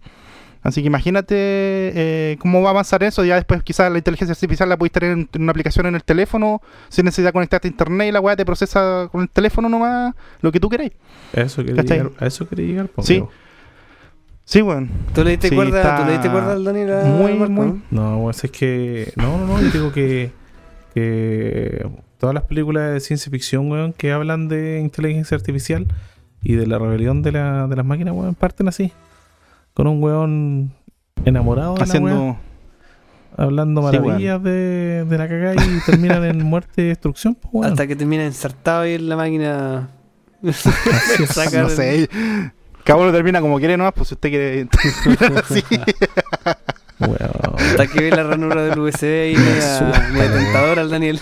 Así que imagínate eh, cómo va a avanzar eso. Ya después quizás la inteligencia artificial la puedes tener en, en una aplicación en el teléfono, sin necesidad de conectarte a internet y la weá te procesa con el teléfono nomás lo que tú queráis. A eso quería ¿Cachai? llegar, a eso quería llegar, po, Sí. amigo. Sí, bueno. ¿Tú le diste Sí, cuerda, ¿tú le diste cuerda al Daniel? muy, Marco, muy- no? No, pues es que. No, no, no. Yo digo que. que todas las películas de ciencia ficción, weón, que hablan de inteligencia artificial y de la rebelión de, la, de las máquinas, weón, parten así. Con un weón enamorado de la weá, Haciendo. hablando Sí, maravillas de, de la cagada y terminan en muerte y destrucción, pues, weón. Hasta que termina ensartado ahí en la máquina. Sacar- No sé. Cada uno termina como quiere nomás, pues si usted quiere así. Weón. Hasta que ve la ranura del USB y media, media tentadora al Daniel.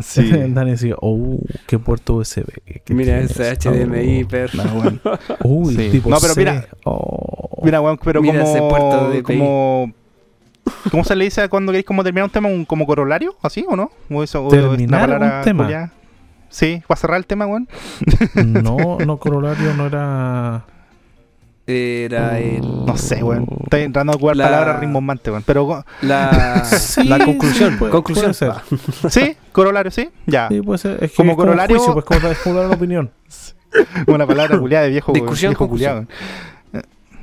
Sí. Dani decía, oh, qué puerto USB. que Mira ese eso". HDMI, per. No, bueno. Uy, Sí. tipo No, pero mira. Oh. Mira, weón, pero Mira ese puerto como, de como ¿Cómo se le dice cuando queréis como terminar un tema? ¿Un, ¿Como corolario? ¿Así o no? ¿O eso, o es una ¿Terminar palabra un tema? culiá? Sí, para cerrar el tema, weón. No, no, corolario no era. Era el. No sé, weón. Estoy entrando a jugar La- palabras rimbombantes, weón. Pero, La, Sí, la conclusión. sí, puede- conclusión. puede ser. ¿sí? ¿Corolario, sí? Ya. Sí, puede ser. Es que Como es corolario- un juicio, pues como, es como dar una opinión. Una palabra culiada de viejo, Discusión, viejo culiado.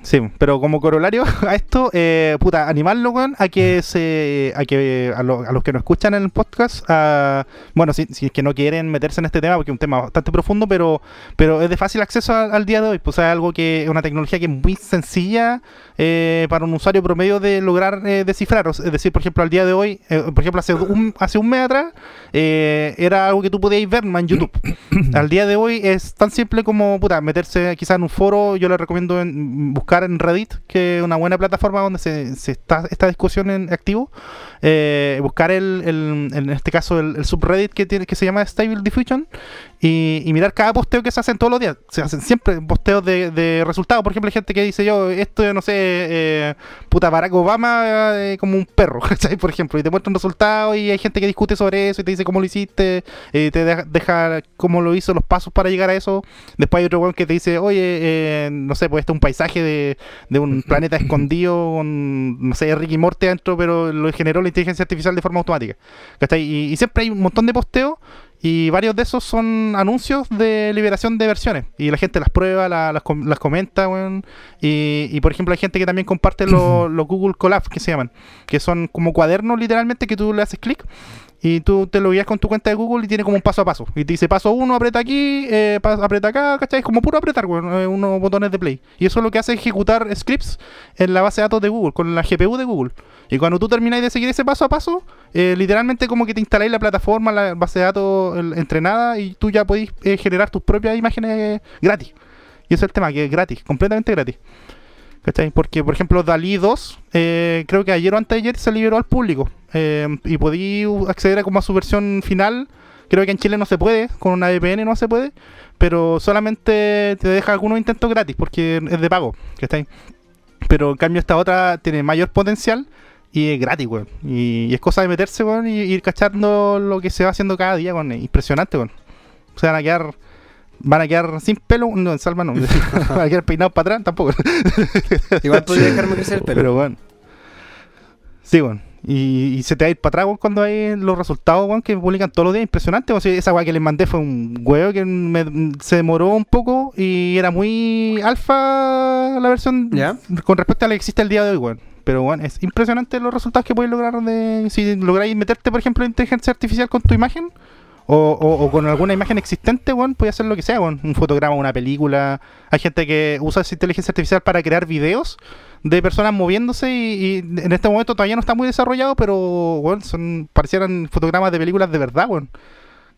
Sí, pero como corolario a esto, eh, puta, animarlo, weón, a que se, a que a, lo- a los que nos escuchan en el podcast, a- bueno, si, si es que no quieren meterse en este tema, porque es un tema bastante profundo, pero, pero es de fácil acceso al día de hoy, pues es algo que es una tecnología que es muy sencilla eh, para un usuario promedio de lograr eh, descifrar, O sea, es decir, por ejemplo, al día de hoy, eh, por ejemplo, hace un, hace un mes atrás, eh, era algo que tú podías ver en YouTube. Al día de hoy es tan simple como puta, meterse quizás en un foro. Yo le recomiendo en- buscar en Reddit, que es una buena plataforma donde se, está esta discusión en activo. Eh, buscar el, el- en este caso el, el subreddit que tiene que se llama Stable Diffusion y, y mirar cada posteo que se hacen todos los días. Se hacen siempre posteos de, de resultados. Por ejemplo, hay gente que dice yo, esto no sé, eh, puta Barack Obama eh, como un perro, ¿cachai? Por ejemplo, y te muestra un resultado y hay gente que discute sobre eso y te dice cómo lo hiciste, eh, te deja, deja cómo lo hizo, los pasos para llegar a eso. Después hay otro weón que te dice, oye, eh, no sé, pues este es un paisaje de, de un planeta escondido con, no sé, Ricky Morty adentro, pero lo generó la inteligencia artificial de forma automática. ¿cachai? Y, y siempre hay un montón de posteos y varios de esos son anuncios de liberación de versiones. Y la gente las prueba, la- las, com- las comenta. Y, y, por ejemplo, hay gente que también comparte los los Google Colab, que se llaman. Que son como cuadernos, literalmente, que tú le haces clic. Y tú te lo guías con tu cuenta de Google y tiene como un paso a paso. Y te dice paso uno, aprieta aquí, eh, aprieta acá, ¿cachai? Es como puro apretar, eh, unos botones de play. Y eso es lo que hace ejecutar scripts en la base de datos de Google, con la GPU de Google. Y cuando tú termináis de seguir ese paso a paso, eh, literalmente como que te instaláis la plataforma, la base de datos el- entrenada y tú ya podéis eh, generar tus propias imágenes gratis. Y ese es el tema, que es gratis, completamente gratis. ¿Cachai? Porque, por ejemplo, Dalí 2, eh, creo que ayer o antes de ayer se liberó al público. eh, y podí acceder a como a su versión final. Creo que en Chile no se puede, con una VPN no se puede. Pero solamente te deja algunos intentos gratis, porque es de pago. ¿Cachai? Pero en cambio esta otra tiene mayor potencial y es gratis, weón. Y, es cosa de meterse, weón, y ir cachando lo que se va haciendo cada día, weón. Es Impresionante, weón. Se van a quedar... Van a quedar sin pelo, no, en Salva no. van a quedar peinados para atrás, tampoco. Igual podría dejarme crecer el pelo. Pero bueno. Sí, bueno. Y, y se te va a ir para atrás cuando hay los resultados weón, que publican todos los días. Impresionante. weón. Sí, esa weá que les mandé fue un huevo que me- se demoró un poco y era muy alfa la versión ¿Ya? con respecto a la que existe el día de hoy, weón. Pero bueno, es impresionante los resultados que puedes lograr de si lográis meterte, por ejemplo, en inteligencia artificial con tu imagen. O, o- o con alguna imagen existente, weón, puede hacer lo que sea, weón. Un fotograma, una película. Hay gente que usa esa inteligencia artificial para crear videos de personas moviéndose y, y en este momento todavía no está muy desarrollado, pero, weón, son, parecieran fotogramas de películas de verdad, weón.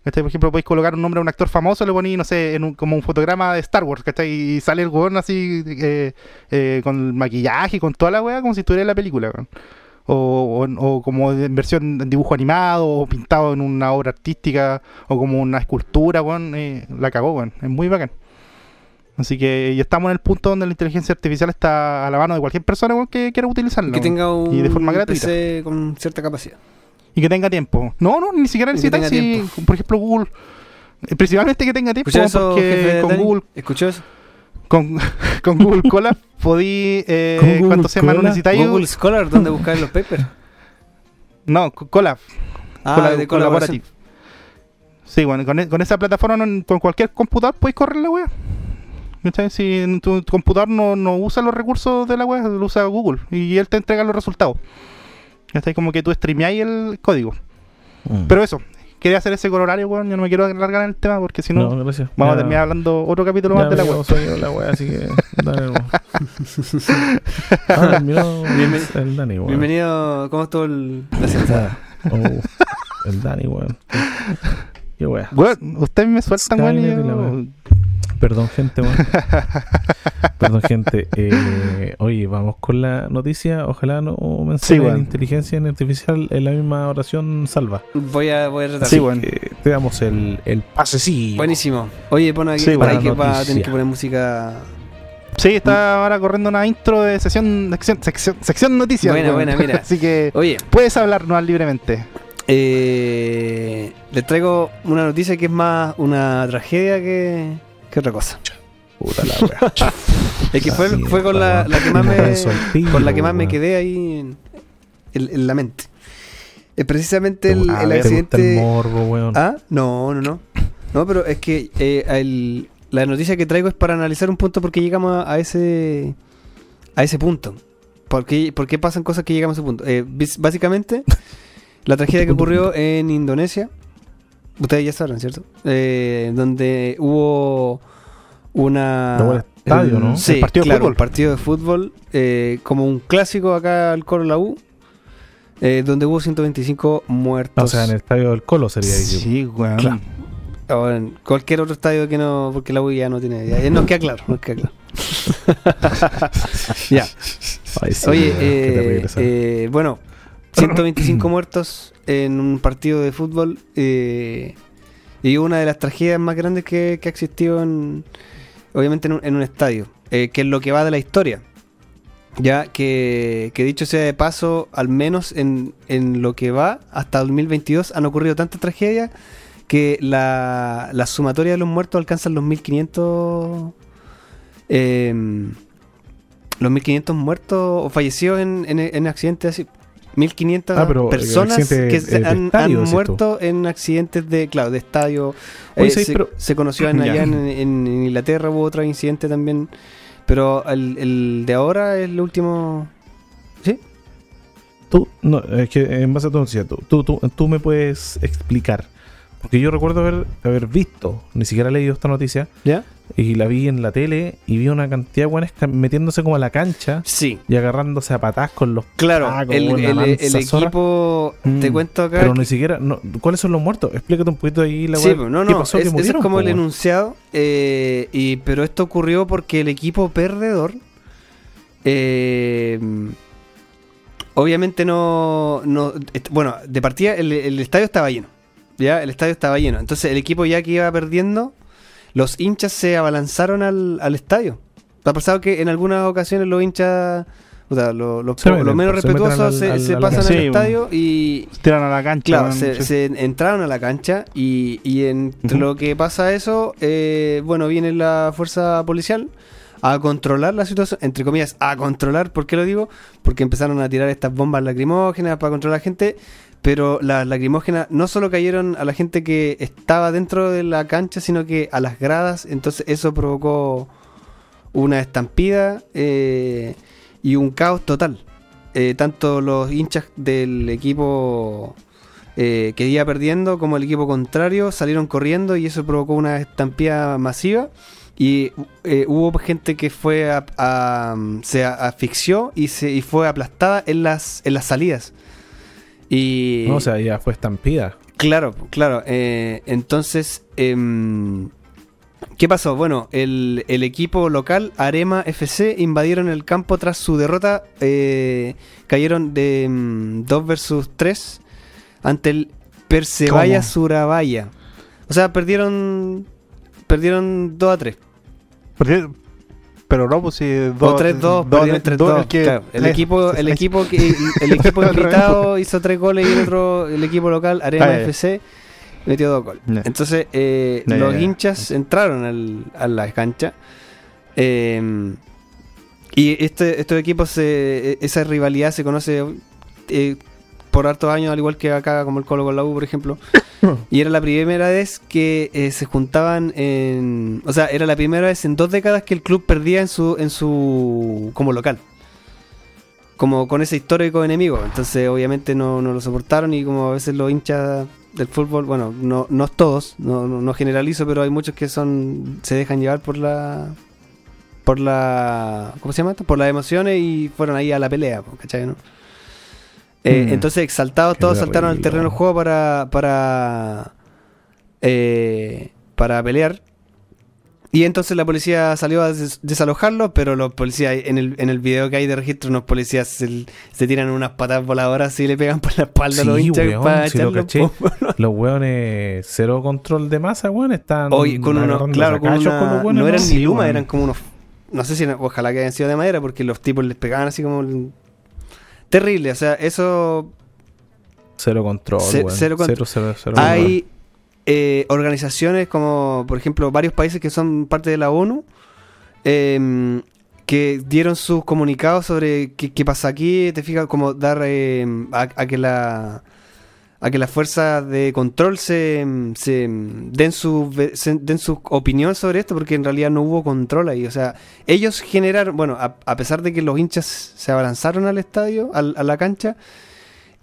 ¿Cachai? Por ejemplo, podéis colocar un nombre a un actor famoso, le ponéis, no sé, en un- como un fotograma de Star Wars, ¿cachai? Y sale el weón así, eh, eh, con el maquillaje y con toda la weá, como si estuviera en la película, weón. O, o- o como en versión en dibujo animado, o pintado en una obra artística, o como una escultura, weón. eh, la cagó, weón. Es muy bacán. Así que ya estamos en el punto donde la inteligencia artificial está a la mano de cualquier persona weón, que quiera utilizarla. Que tenga un Y de forma gratuita. PC con cierta capacidad. Y que tenga tiempo. No, no, ni siquiera tenga si, por ejemplo, Google. eh, Principalmente que tenga tiempo, ¿Escuchó eso, porque de con Dani? Google, ¿Escuchó eso? Con, con Google Colab podí, eh, ¿Con Google ¿cuánto se llama? No Colab? necesitáis. Google Scholar, ¿dónde buscar los papers? No, co- Colab. Ah, de colaborative. Sí, bueno, con, e- con esa plataforma, no- con cualquier computador puedes correr la web. Si en tu, tu computador no, no usa los recursos de la web, lo usa Google y él te entrega los resultados. ¿Cachai? Como que tú streameáis el código. Mm. Pero eso, quería hacer ese colorario, weón. Yo no me quiero alargar en el tema porque si no, vamos a terminar hablando otro capítulo ya más de la quedo sueño la wea, así que dale. weón. ah, terminó Bienven- el Dani, weón. Bienvenido, ¿cómo estuvo el, la siesta? Oh, el Dani, weón. Qué wea. Weón, ustedes me sueltan, weón. Perdón, gente, weón. Perdón, gente. Eh, oye, vamos con la noticia. Ojalá no mencionen weón. inteligencia artificial en la misma oración salva. Voy a, voy a tratar. Sí, weón. Eh, te damos el, el pasecillo. Buenísimo. Oye, pon aquí, Sí, por ahí buena que va a tener que poner música. Sí, está ahora corriendo una intro de sesión, sección, sección, sección noticias. Buena, buena, mira. Así que Oye, puedes hablarnos libremente. eh, les traigo una noticia que es más una tragedia que, que otra cosa. Puta la wea. Es que fue, con la, que más Me con la que más me quedé ahí en, en- en la mente. Es precisamente el, A el ver, ¿te gusta el accidente. morbo, weón. Ah, no, no, no. No, pero es que eh, el- la noticia que traigo es para analizar un punto por qué llegamos a, a ese a ese punto. ¿Por qué, por qué pasan cosas que llegamos a ese punto? Eh, básicamente, la tragedia que ocurrió en Indonesia, ustedes ya saben, ¿cierto? Eh, donde hubo una... El estadio, ¿no? Sí, El partido de claro, fútbol. un partido de fútbol, eh, como un clásico acá al Coro La U, eh, donde hubo 125 muertos. O sea, en el estadio del Colo sería ahí. Sí, weón. Claro. O en cualquier otro estadio que no, porque la U ya no tiene. Ya, nos queda claro, nos queda claro. ya. Ay, sí, Oye, eh, eh, bueno, 125 muertos en un partido de fútbol eh, y una de las tragedias más grandes que, que ha existido en, obviamente en un, en un estadio, eh, que es lo que va de la historia. Ya que, que dicho sea de paso, al menos en, en lo que va hasta 2022 han ocurrido tantas tragedias que la, la sumatoria de los muertos alcanzan los 1500 em, los 1500 muertos o fallecidos en, en, en accidentes así. 1500 Ah, personas que de- se de han, estadio, muerto en accidentes de, claro, de estadio. Oye, Eh, se, pero- se conoció en, allá en, en Inglaterra, hubo otro incidente también. Pero el, el de ahora es el último. ¿Sí? Tú, no, es que en base a tu noticia, tú, tú, tú, tú me puedes explicar. Porque yo recuerdo haber, haber visto, ni siquiera he leído esta noticia, ¿Ya? Y la vi en la tele y vi una cantidad de buenas metiéndose como a la cancha Sí. y agarrándose a patás con los Claro, pacos, el, el- equipo, te Mm, cuento acá. Pero que- ni siquiera, no, ¿cuáles son los muertos? Explícate un poquito ahí la sí, pues, no, ¿qué no, pasó? es, como el enunciado. eh, y, pero esto ocurrió porque el equipo perdedor. eh, obviamente no, no. Bueno, de partida el, el estadio estaba lleno. Ya, el estadio estaba lleno. Entonces el equipo ya que iba perdiendo, los hinchas se abalanzaron al, al estadio. Ha pasado que en algunas ocasiones los hinchas, o sea, los, Se menos se respetuosos al- se, al- se al- pasan Sí, al estadio y, Tiran a la cancha. Claro, se, sí. se entraron a la cancha y, y entre lo que pasa eso, eh, bueno, viene la fuerza policial a controlar la situación, entre comillas, a controlar, ¿por qué lo digo? Porque empezaron a tirar estas bombas lacrimógenas para controlar a la gente, pero las lacrimógenas no solo cayeron a la gente que estaba dentro de la cancha, sino que a las gradas, entonces eso provocó una estampida eh, y un caos total. Eh, tanto los hinchas del equipo eh, que iba perdiendo como el equipo contrario salieron corriendo y eso provocó una estampida masiva. Y eh, hubo gente que fue a- se asfixió y se y fue aplastada en las en las salidas y No, o sea, ya fue estampida. Claro, claro. eh, entonces, em, ¿qué pasó? Bueno, el, el equipo local, Arema FC, invadieron el campo tras su derrota. eh, cayeron de 2 versus 3 ante el Persevalla. Surabaya. O sea, perdieron perdieron 2 a 3. Porque- Pero no, pues si. O dos- 3-2, dos- perdieron 3-2. dos- el que- Claro, el, eh, equipo, el eh, equipo que el equipo invitado hizo 3 goles y el otro, el equipo local, Arema Ah. FC, metió 2 goles. Entonces, eh, los ya. hinchas entraron al- a la cancha. eh, y este, estos equipos, se- esa rivalidad se conoce eh, por hartos años, al igual que acá, como el Colo con la U, por ejemplo. y era la primera vez que eh, se juntaban en. O sea, era la primera vez en dos décadas que el club perdía en su. en su. como local. Como con ese histórico enemigo. Entonces, obviamente, no, no lo soportaron. Y como a veces los hinchas del fútbol, bueno, no, no todos, no, no, no generalizo, pero hay muchos que son. se dejan llevar por la. por la. ¿cómo se llama esto? Por las emociones y fueron ahí a la pelea, ¿cachai? no? Eh, Mm. Entonces, exaltados, Qué todos saltaron al terreno del juego para. para. eh, para pelear. Y entonces la policía salió a des- desalojarlo, pero los policías, en el, en el video que hay de registro, unos policías se, se tiran unas patas voladoras y le pegan por la espalda a los Sí, hinchas weón, para sí lo caché. Los weones, cero control de masa, weón, están. Oye, con unos, claro, con una- los weones, no eran ¿no? ni Sí, luma, weón. eran como unos, no sé si, ojalá que hayan sido de madera, porque los tipos les pegaban así como... Terrible, o sea, eso Cero control, cero Cero, control. cero, cero, Hay eh, organizaciones como, por ejemplo, varios países que son parte de la ONU em, que dieron sus comunicados sobre qué, qué pasa aquí. Te fijas, como dar em, a, a que la a que las fuerzas de control se, se den su se- den su opinión sobre esto porque en realidad no hubo control ahí o sea ellos generaron bueno a, pesar de que los hinchas se abalanzaron al estadio a la cancha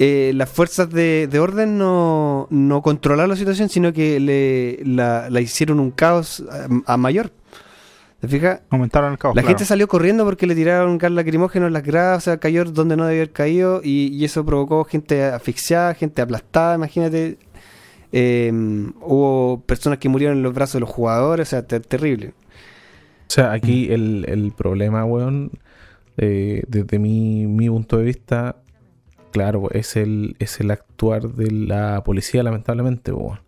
eh, las fuerzas de, de orden no, no controlaron la situación, sino que le, la, hicieron un caos a mayor. ¿Te fijas? Aumentaron el caos. La claro. gente salió corriendo porque le tiraron gas lacrimógeno en las gradas, o sea, cayó donde no debía haber caído y, y eso provocó gente asfixiada, gente aplastada, imagínate. Eh, hubo personas que murieron en los brazos de los jugadores, o sea, ter- terrible. O sea, aquí el, el problema, weón, eh, desde mi, mi punto de vista, claro, es el, es el actuar de la policía, lamentablemente, weón.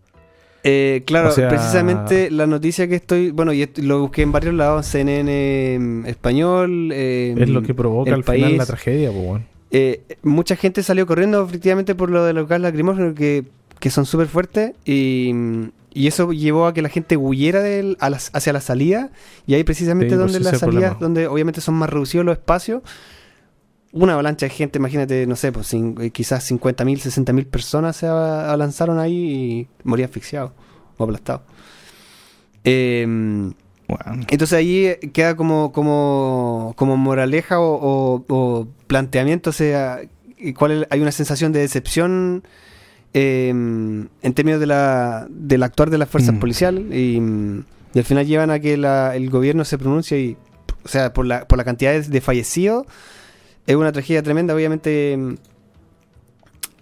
Eh, claro, O sea- precisamente la noticia que estoy, bueno, y lo busqué en varios lados, CNN en español. eh, Es lo que provoca al final país. la tragedia, pues. Eh, mucha gente salió corriendo efectivamente por lo de los gas lacrimógenos que, que son súper fuertes y, y eso llevó a que la gente huyera del- a las- hacia la salida y ahí precisamente Sí, pues donde las salidas, donde obviamente son más reducidos los espacios, una avalancha de gente, imagínate, no sé, pues cin- eh, quizás 50.000, 60.000 personas se abalanzaron ahí y morían asfixiados o aplastados. Em, Bueno, entonces ahí eh, queda como, como, como moraleja o, o- o planteamiento, o sea, y cuál es- hay una sensación de decepción eh, en términos de la, del actuar de las fuerzas Mm. policiales y, mm, y al final llevan a que la- el gobierno se pronuncie y, o sea, por la, por la cantidad de fallecidos, es una tragedia tremenda, obviamente,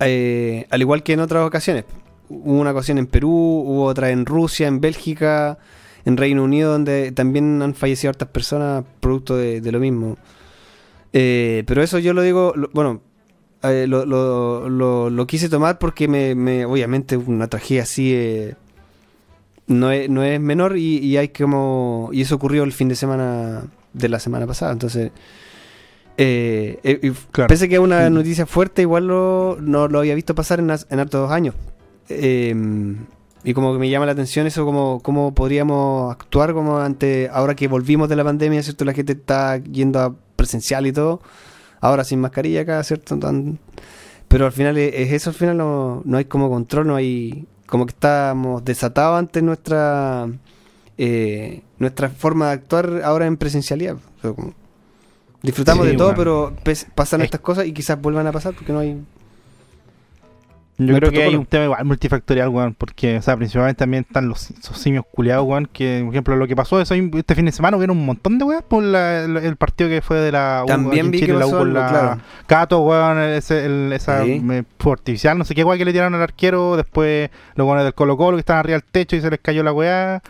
eh, al igual que en otras ocasiones. Hubo una ocasión en Perú, hubo otra en Rusia, en Bélgica, en Reino Unido, donde también han fallecido hartas personas producto de, lo mismo. Eh, pero eso yo lo digo, bueno, eh, lo- lo quise tomar porque me, me- obviamente una tragedia así eh, no, es, no es menor y, y hay como y eso ocurrió el fin de semana de la semana pasada. Entonces, eh, eh, y Claro. pese que es una noticia fuerte, igual lo, no lo había visto pasar en, en hartos dos años. Eh, y como que me llama la atención eso, como cómo podríamos actuar como ante, ahora que volvimos de la pandemia, ¿cierto? La gente está yendo a presencial y todo, ahora sin mascarilla acá, ¿cierto? Tan- pero al final es, es eso, al final no, no hay como control, no hay, como que estamos desatados ante nuestra, eh, nuestra forma de actuar ahora en presencialidad. O sea, como- disfrutamos Sí, de todo, bueno. pero pasan Es- estas cosas y quizás vuelvan a pasar porque no hay... Yo No creo que hay un tema igual multifactorial, weón, porque, o sea, principalmente también están los esos simios culiados, weón, que, por ejemplo, lo que pasó eso, este fin de semana hubieron un montón de weas por la- el, el partido que fue de la U, También vi que la U algo, la claro. Cato, weón, ese, el- esa Sí. me- fue artificial, no sé qué weá que le tiraron al arquero, después los weones del Colo Colo que estaban arriba del techo y se les cayó la weá.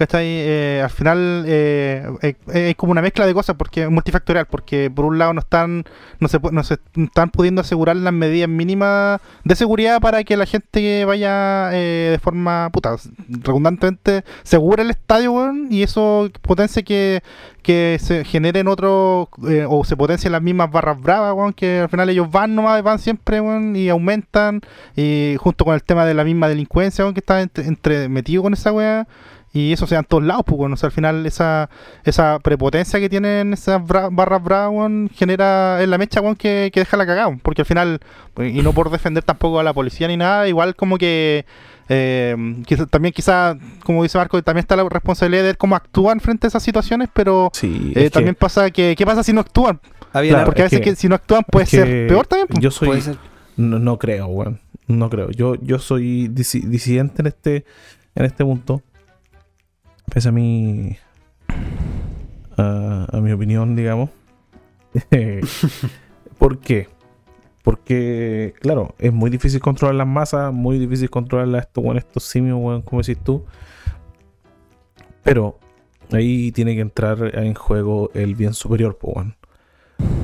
¿Cachai? Eh, al final eh, eh, es como una mezcla de cosas porque es multifactorial, porque por un lado no están no se, no se están pudiendo asegurar las medidas mínimas de seguridad para que la gente vaya eh, de forma puta, redundantemente segura el estadio, y eso potencia que, que se generen otros eh, o se potencien las mismas barras bravas, weón, que al final ellos van nomás, van siempre, weón, y aumentan, y junto con el tema de la misma delincuencia, weón, que está entre, entre- metido con esa weá. Y eso se da en todos lados, pues, bueno, o sea, al final esa, esa prepotencia que tienen esas bra- barras bravas, weón, genera en la mecha, weón, que, que deja la cagada, porque al final, y no por defender tampoco a la policía ni nada, igual como que eh, quizá- también quizá, como dice Marco, también está la responsabilidad de ver cómo actúan frente a esas situaciones, pero Sí, eh, es también que pasa que, ¿qué pasa si no actúan? Había Claro, porque a es veces que- que, si no actúan puede ser peor también. pues. Yo soy. puede ser. No, no creo, weón. No creo. Yo, yo soy disi- disidente en este, en este punto. Pese a mi. A, a mi opinión, digamos. ¿Por qué? Porque, claro, es muy difícil controlar las masas, muy difícil controlar a estos, weón, estos simios, weón, como decís tú. Pero ahí tiene que entrar en juego el bien superior, weón.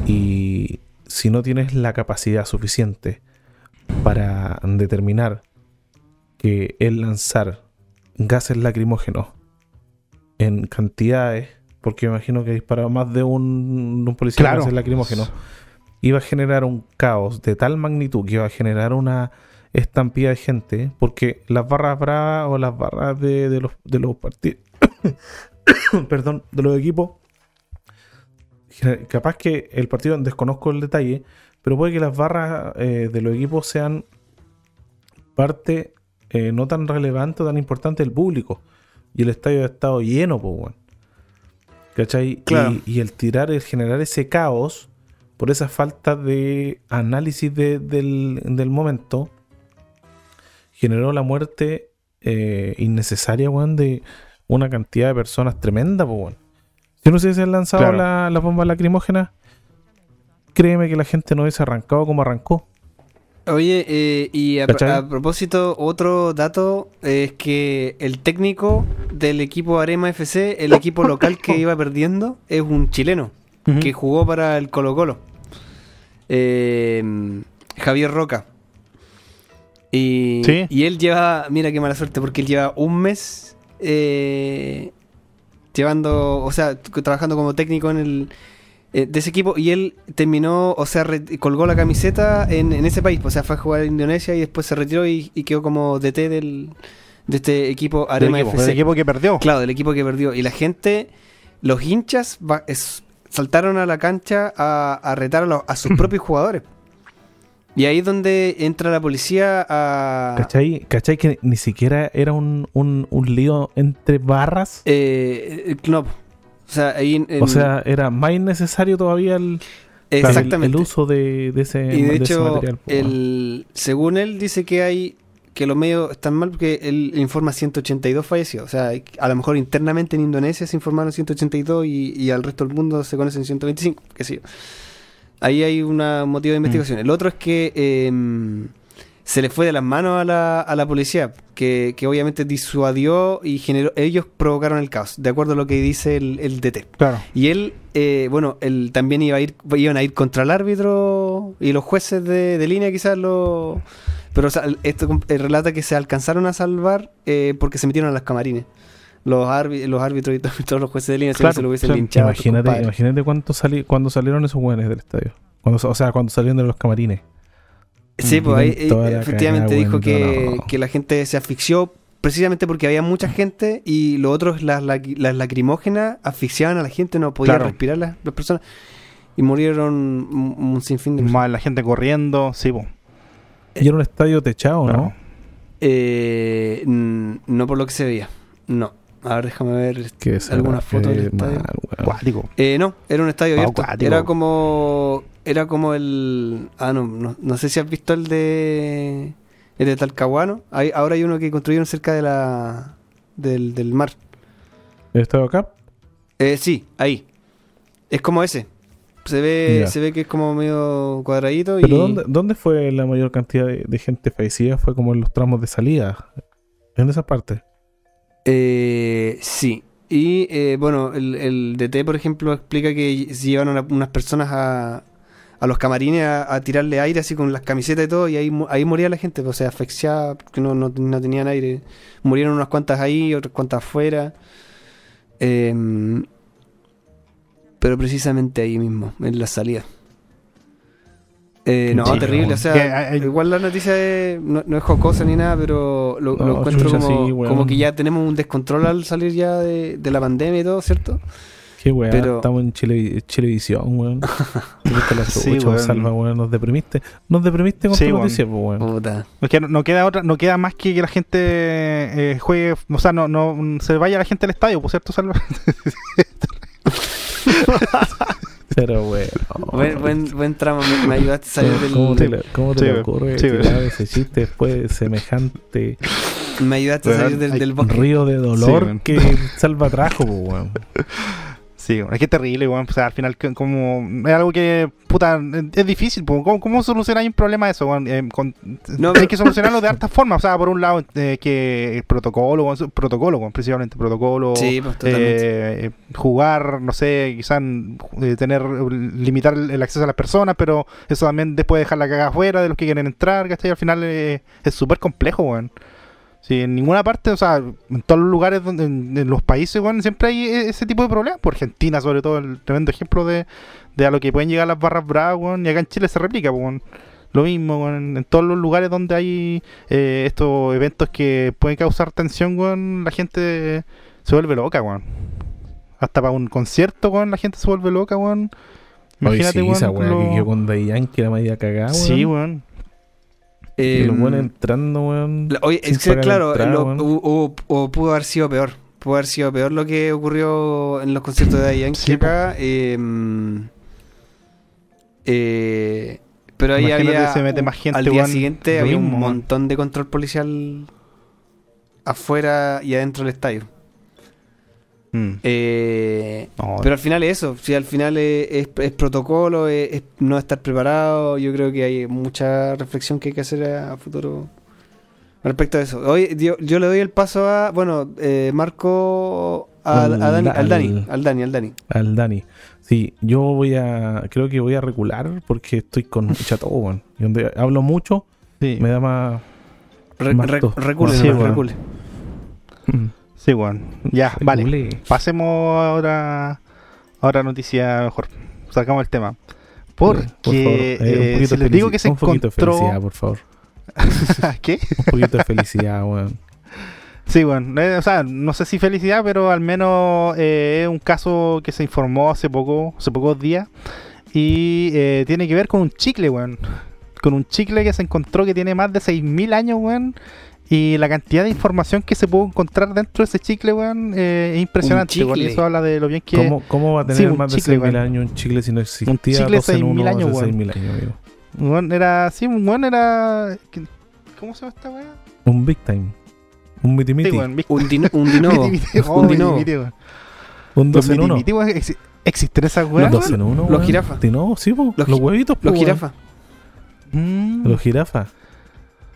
Y si no tienes la capacidad suficiente para determinar que el lanzar gases lacrimógenos en cantidades, porque imagino que disparaba más de un, policía Claro. gases lacrimógenos, iba a generar un caos de tal magnitud que iba a generar una estampida de gente, porque las barras bravas o las barras de, de los, de los partidos, perdón, de los equipos, capaz que el partido, desconozco el detalle, pero puede que las barras eh, de los equipos sean parte eh, no tan relevante o tan importante del público. Y el estadio ha estado lleno, pues, weón. ¿Cachai? Claro. Y, y el tirar, el generar ese caos por esa falta de análisis de- del, del momento generó la muerte eh, innecesaria, weón, de una cantidad de personas tremenda, pues, weón. Si no se hubiesen lanzado Claro. la- las bombas lacrimógenas, créeme que la gente no hubiese arrancado como arrancó. Oye, eh, y a, propósito, otro dato es que el técnico del equipo Arema FC, el equipo local que iba perdiendo, es un chileno que jugó para el Colo Colo. Eh, Javier Roca. Y, Sí. y él lleva, mira qué mala suerte, porque él lleva un mes eh, llevando, o sea, trabajando como técnico en el eh, de ese equipo y él terminó, o sea, colgó la camiseta en, en ese país, o sea, fue a jugar a Indonesia y después se retiró y, y quedó como DT del, de este equipo Del Arema equipo, FC. del equipo que perdió. Claro, del equipo que perdió. Y la gente, los hinchas, va- es- saltaron a la cancha a, a retar a, los- a sus propios jugadores. Y ahí es donde entra la policía a... ¿Cachai? ¿Cachai que ni siquiera era un, un, un lío entre barras? Eh, no, o sea, ahí en- o en- sea, era más innecesario todavía el, el- exactamente. el uso de, de ese, y de hecho, material. weón. el, según él, dice que hay que los medios están mal porque él informa 182 fallecidos. O sea, a lo mejor internamente en Indonesia se informaron 182 y, y al resto del mundo se conocen 125, qué sé yo. Ahí hay un motivo de investigación. El otro es que eh, se le fue de las manos a la, a la policía, que, que obviamente disuadió y generó. Ellos provocaron el caos, de acuerdo a lo que dice el, el DT. Claro. Y él, eh, bueno, él también iba a ir, iban a ir contra el árbitro y los jueces de, de línea quizás lo... Pero o sea, esto eh, relata que se alcanzaron a salvar eh, porque se metieron a las camarines. los, los árbitros y to- todos los jueces de línea Claro, se lo hubiesen linchado. estos Imagínate, imagínate cuánto sali cuando salieron esos weones del estadio. Cuando, o sea, cuando salieron de los camarines. Sí, pues ahí eh, efectivamente cagada, dijo que, no. que la gente se asfixió precisamente porque había mucha gente y lo otro es las, laqui- las lacrimógenas asfixiaban a la gente, no podían Claro. respirar las, las personas y murieron un, un sinfín de personas. Más la gente corriendo, sí, po. Y era un estadio techado, ¿no? Eh, no por lo que se veía, no. A ver, déjame ver Que esa alguna era- foto del estadio. mal. Eh, no, era un estadio abierto. acuático. Era como. Era como el. Ah, no, no, no sé si has visto el de. El de Talcahuano. Hay, ahora hay uno que construyeron cerca de la. Del, del mar. ¿El estadio acá? Eh, sí, ahí. Es como ese. Se ve, Ya. se ve que es como medio cuadradito. ¿Pero y... dónde, dónde fue la mayor cantidad de, de gente fallecida? Fue como en los tramos de salida. En esa parte. Eh, sí. Y eh, bueno, el, el DT, por ejemplo, explica que llevaron a unas personas a, a los camarines a, a tirarle aire así con las camisetas y todo, y ahí, ahí moría la gente, pues, o sea, asfixiada, porque no, no, no tenían aire. Murieron unas cuantas ahí, otras cuantas afuera. Em, pero precisamente ahí mismo, en la salida. Eh, no, Sí, terrible, no. o sea, hay- igual la noticia es- no, no es jocosa ni nada, pero lo, encuentro chucha, como, como que ya tenemos un descontrol al salir ya de, de la pandemia y todo, ¿cierto? Qué weá, Pero- estamos en Chile, Chilevisión, weón. Sí, chucha, weón. Salva, weón. Nos deprimiste. Nos deprimiste con Sí, tu noticia, pues, weón. Puta. Es que no, no queda otra, no queda más que que la gente eh, juegue, o sea, no, no se vaya la gente al estadio, por cierto, Salva. Pero, weón. Buen, buen, buen tramo, me, me ayudaste a salir del... ¿Cómo te, cómo te Sí, le ocurre Sí, tirar ese chiste después de semejante Me ayudaste a salir del, del río de dolor que Salva trajo, pues, weón? Sí, es que es terrible, weón. O sea, al final, como es algo que, puta, es difícil. ¿Cómo, cómo solucionáis un problema de eso, weón? Eh, con- No, hay que solucionarlo de hartas formas. O sea, por un lado, eh, que el protocolo, weón, protocolo, weón, principalmente protocolo. Sí, pues totalmente. eh, jugar, no sé, quizás eh, tener, limitar el, acceso a las personas, pero eso también después dejar la cagada afuera de los que quieren entrar, ¿cachai? Al final eh, es súper complejo, weón. Sí, en ninguna parte, o sea, en todos los lugares, donde, en, en los países, weón, siempre hay e- ese tipo de problemas. Por Argentina, sobre todo, el tremendo ejemplo de, de a lo que pueden llegar las barras bravas, weón, y acá en Chile se replica, pues, weón. Lo mismo, weón, en todos los lugares donde hay eh, estos eventos que pueden causar tensión, weón, la gente se vuelve loca, weón. Hasta para un concierto, weón, la gente se vuelve loca, weón. Oye, sí, weón, esa weá lo- que quedó con Daddy Yankee, la media cagada. Sí, weón. Y los Em, buenos entrando, weón. Oye, es que claro, entrada, lo- weón. o, o- o pudo haber sido peor. Pudo haber sido peor lo que ocurrió en los conciertos de Yankee Sí, acá. em, eh, pero ahí Imagínate, había. se mete más gente, al día weón, siguiente había un mismo, montón de control policial afuera y adentro del estadio. Mm. Eh, No, pero al final es eso, si al final es, es- es protocolo, es, es no estar preparado, yo creo que hay mucha reflexión que hay que hacer a, a futuro respecto a eso. Hoy yo, yo le doy el paso a, bueno, eh, Marco a, a Al- Dani, al, al- Dani, al Dani, al Dani. Al Dani. Sí, yo voy a. Creo que voy a recular porque estoy con weón. Y donde hablo mucho, sí. me da más. Re- Más re- to- recule, Sí, bueno. recule. Sí, weón. Ya, vale. Pasemos ahora ahora noticia mejor. Sacamos el tema. Por Porque favor, eh, un eh, si digo que se un poquito de encontró felicidad, por favor. ¿Qué? Un poquito de felicidad, weón. Sí, bueno, eh, o sea, no sé si felicidad, pero al menos eh, es un caso que se informó hace poco, hace pocos días y eh, tiene que ver con un chicle, weón. Con un chicle que se encontró que tiene más de 6.000 años, weón. Y la cantidad de información que se pudo encontrar dentro de ese chicle, weón, eh, es impresionante. weón, y chicle. eso habla de lo bien que... ¿Cómo, ¿Cómo va a tener Sí, un más de chicle, 6.000 weón. años un chicle si no existía? Un chicle 12 en 6.000 uno años, hace weón. 6.000 años, amigo. Weón, era... Sí, un weón era... ¿Cómo se llama esta weá? Un big time. Un miti miti. Sí, weón, Un, dino, un miti, oh, un weón. Un Los 12 en 1. miti, miti, weón, exi- ¿Existen esas Los weas? 12 en 1. Los jirafas. No, sí, po. Los Los, huevitos, po, Los jirafas. Mm. Los jirafas.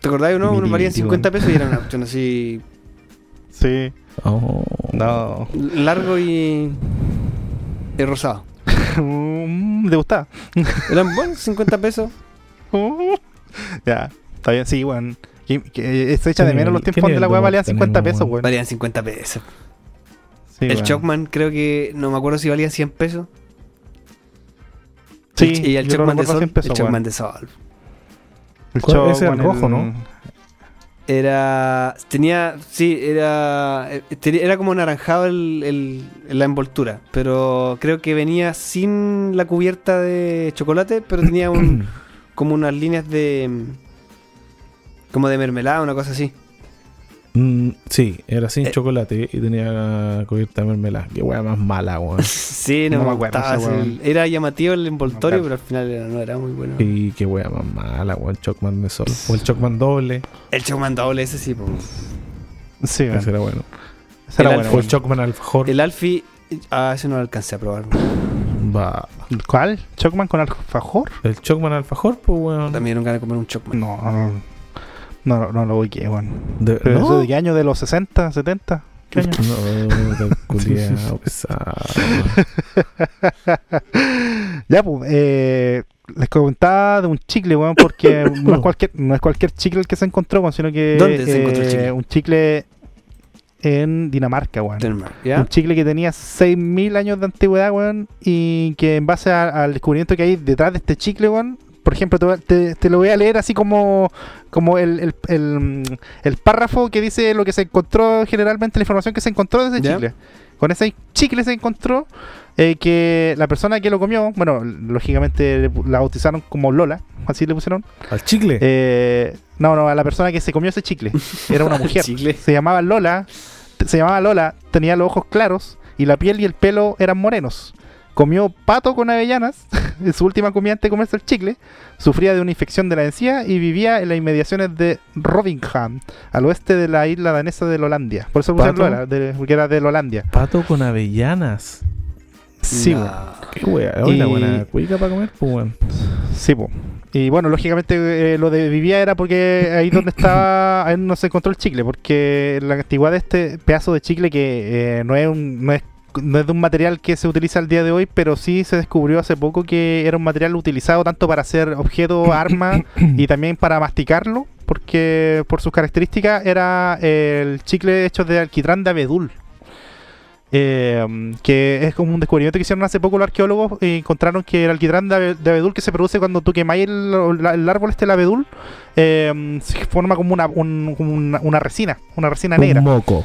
¿Te acordás o no? Miti, Unos valían miti, 50 weón. pesos y eran una cuestión así Sí. Oh. No. largo y, y rosado. Mm, ¿Te gustaba? Eran buenos, 50 pesos. ya, está bien, sí, weón. Que, que se echa de ¿Qué menos los tiempos de la weá de valían humor 50 tenemos, pesos, weón? Valían 50 pesos. Sí, el. Chocman creo que, no me acuerdo si valía 100 pesos. Sí, y el Chocman de Sol. siempre el Chocman de Sol. El ¿Cuál? Ese era el rojo, ¿no? Era. Tenía. Sí, era. eh, tenía- Era como naranjado el, el- la envoltura. Pero creo que venía sin la cubierta de chocolate. Pero tenía un. como unas líneas de. Como de mermelada, una cosa así. Mm, sí, era sin Eh. chocolate y tenía cubierta de mermelada. Qué wea más mala, weón. Sí, no, No me gustaba. weón. Era llamativo el envoltorio, No, pero al final era- no era muy bueno. Y qué wea más mala, weón. Chocman de sol. O el Chocman doble. El Chocman doble, ese sí. po. Sí. Ese era bueno. Ese era el bueno, O el. Chocman alfajor. El Alfie. Ah, ese no lo alcancé a probar. Va. ¿Cuál? ¿Chocman con alfajor? El Chocman alfajor, pues weón. También nunca de comer un Chocman. No, no, no, no lo ubiqué, weón. De- ¿Pero ¿no? eso de qué año? ¿De los 60, 70? ¿Qué año? No, culiao pesado. ya, pues, eh, les comentaba de un chicle, weón, porque no es cualquier, no es cualquier chicle el que se encontró, weón, sino que ¿Dónde se encontró el eh, chicle? un chicle en Dinamarca, weón. Un chicle que tenía 6.000 años de antigüedad, weón, y que en base a- al descubrimiento que hay detrás de este chicle, weón, por ejemplo, te, voy a- te- te lo voy a leer así como, como el, el, el, el párrafo que dice lo que se encontró generalmente, la información que se encontró de ese ¿Ya? chicle. Con ese chicle se encontró eh, que la persona que lo comió, bueno, lógicamente la bautizaron como Lola, así le pusieron. Al chicle. Eh, no, no, a la persona que se comió ese chicle. Era una mujer. Chicle. Se llamaba Lola, se llamaba Lola, tenía los ojos claros y la piel y el pelo eran morenos. Comió pato con avellanas, en su última comida antes de comerse el chicle, sufría de una infección de la encía y vivía en las inmediaciones de Robingham, al oeste de la isla danesa de Lolandia. Por eso ¿Pato? Lola, de- porque era de Lolandia. Pato con avellanas. Sí, No. Qué wea. Y- buena cuica para comer, pues weón. Sí, po. Y bueno, lógicamente eh, lo de vivía era porque ahí donde estaba, ahí no se encontró el chicle, porque la antigüedad de este pedazo de chicle que eh, no es un, no es no es de un material que se utiliza al día de hoy, pero sí se descubrió hace poco que era un material utilizado tanto para hacer objetos, armas y también para masticarlo, porque por sus características era eh, el chicle hecho de alquitrán de abedul. Eh, que es como un descubrimiento que hicieron hace poco los arqueólogos y encontraron que el alquitrán de, abe- de abedul que se produce cuando tú quemáis el, árbol este el abedul eh, se forma como una, un- una, una resina, una resina negra moco.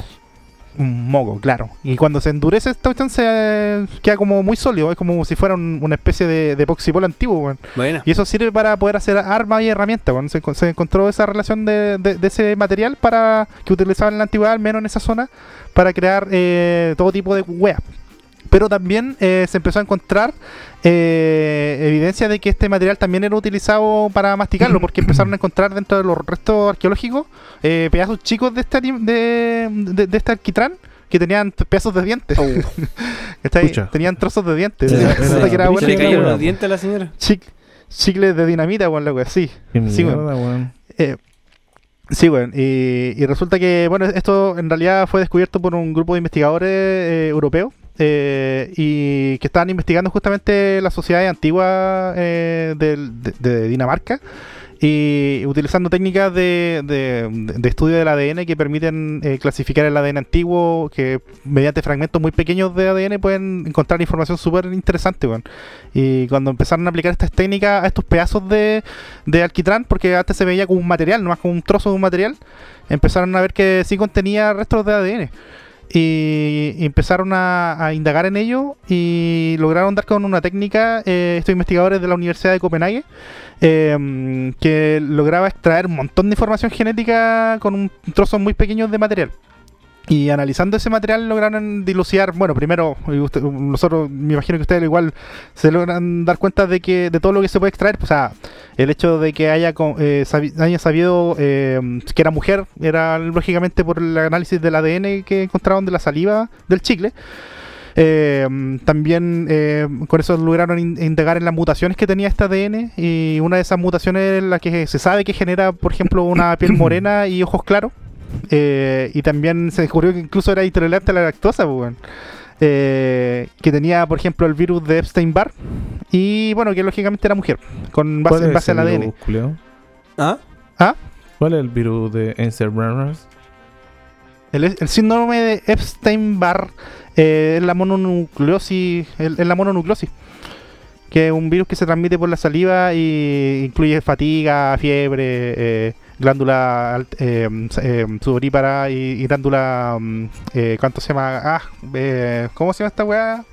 Un moco, claro. Y cuando se endurece esta cuestión se eh, queda como muy sólido, es como si fuera un- una especie de, de epoxipol antiguo, weón. Buena. Y eso sirve para poder hacer armas y herramientas. Se, encon- se encontró esa relación de, de- de ese material para que utilizaban en la antigüedad, al menos en esa zona, para crear eh, todo tipo de weas. Pero también eh, se empezó a encontrar eh, evidencia de que este material también era utilizado para masticarlo, porque empezaron a encontrar dentro de los restos arqueológicos eh, pedazos chicos de este, de, de- de este alquitrán que tenían pedazos de dientes. Pucha. Tenían trozos de dientes. Era- Resulta era que era brígido, buena ¿Se le Bueno, cayeron los dientes a la señora? Chic- chicles de dinamita, weón, la wea, sí. Sí, weón. Eh, sí, weón. Y, y resulta que, bueno, esto en realidad fue descubierto por un grupo de investigadores eh, europeos eh, y que estaban investigando justamente las sociedades antiguas eh, de, Dinamarca y utilizando técnicas de, de- estudio del ADN que permiten eh, clasificar el ADN antiguo, que mediante fragmentos muy pequeños de ADN pueden encontrar información súper interesante. weón. Y cuando empezaron a aplicar estas técnicas a estos pedazos de, de alquitrán, porque antes se veía como un material, nomás como un trozo de un material, empezaron a ver que sí contenía restos de ADN. Y, empezaron a, indagar en ello y lograron dar con una técnica, eh, estos investigadores de la Universidad de Copenhague, eh, que lograba extraer un montón de información genética con un trozo muy pequeño de material. Y analizando ese material lograron dilucidar, bueno, primero, usted- nosotros, me imagino que ustedes igual se logran dar cuenta de que de todo lo que se puede extraer, o sea, el hecho de que haya, eh, sabi- haya sabido eh, que era mujer, era lógicamente por el análisis del ADN que encontraron de la saliva del chicle. Eh, también eh, con eso lograron in- indagar en las mutaciones que tenía este ADN y una de esas mutaciones es la que se sabe que genera, por ejemplo, una piel morena y ojos claros. Eh, y también se descubrió que incluso era intolerante a la lactosa, pues, weón. Eh, que tenía, por ejemplo, el virus de Epstein-Barr y bueno, que lógicamente era mujer, con base, ¿Cuál en es base el al ADN. virus? ¿Ah? ¿Ah? ¿Cuál es el virus de Encer Burners? el, el síndrome de Epstein-Barr eh, es la mononucleosis, es la mononucleosis, que es un virus que se transmite por la saliva y incluye fatiga, fiebre, eh, glándula eh, eh, sudorípara y, y glándula, mm, eh, ¿cuánto se llama? Ah, eh, ¿cómo se llama esta weá?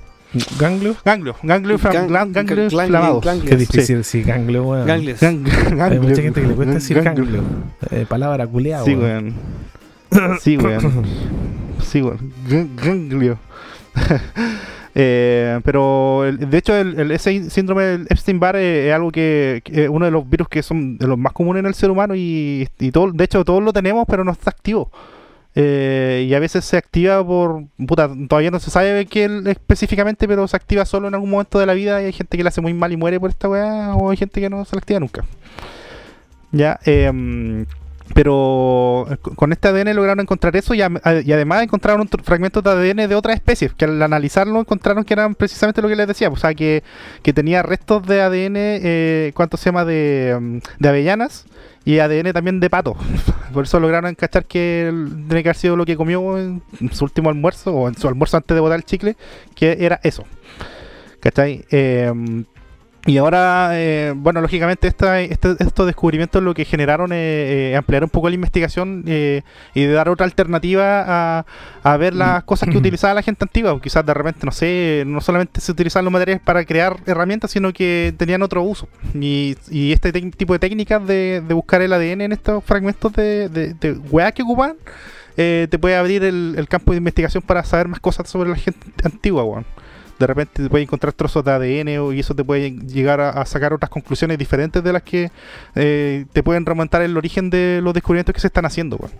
¿Ganglio? Ganglio, ganglio, Gan- ganglio gan- inflamado. ganglios. Qué difícil decir ganglio, weón. Ganglios. Gan- Hay ganglio. mucha gente que le cuesta decir Ganglio. ganglio. Eh, palabra culeada, Sí, weón. weón. Sí, weón. Sí, weón. Gan- Ganglio. Eh, pero el- de hecho el, ese síndrome del Epstein-Barr eh, es algo que, que es uno de los virus que son de los más comunes en el ser humano y, todo, de hecho todos lo tenemos pero no está activo. Eh, y a veces se activa por puta, todavía no se sabe qué específicamente, pero se activa solo en algún momento de la vida y hay gente que le hace muy mal y muere por esta weá, o hay gente que no se la activa nunca. Ya, em, pero con este ADN lograron encontrar eso y, a- y además encontraron fragmentos de ADN de otras especies que al analizarlo encontraron que eran precisamente lo que les decía, o sea, que, que tenía restos de ADN, eh, ¿cuánto se llama? De, mm, de avellanas y ADN también de pato. Por eso lograron cachar que tiene que haber sido lo que comió en su último almuerzo o en su almuerzo antes de botar el chicle, que era eso. ¿Cachai? Em, y ahora, eh, bueno, lógicamente esta, este- estos descubrimientos lo que generaron es eh, ampliar un poco la investigación eh, y de dar otra alternativa a, a ver las cosas que utilizaba la gente antigua. Quizás de repente, no sé, no solamente se utilizaban los materiales para crear herramientas, sino que tenían otro uso. Y, y este tipo de técnicas de, de buscar el ADN en estos fragmentos de, de, de weas que ocupan, eh, te puede abrir el, el campo de investigación para saber más cosas sobre la gente antigua, weón de repente te puedes encontrar trozos de ADN y eso te puede llegar a, sacar otras conclusiones diferentes de las que eh, te pueden remontar el origen de los descubrimientos que se están haciendo. weón.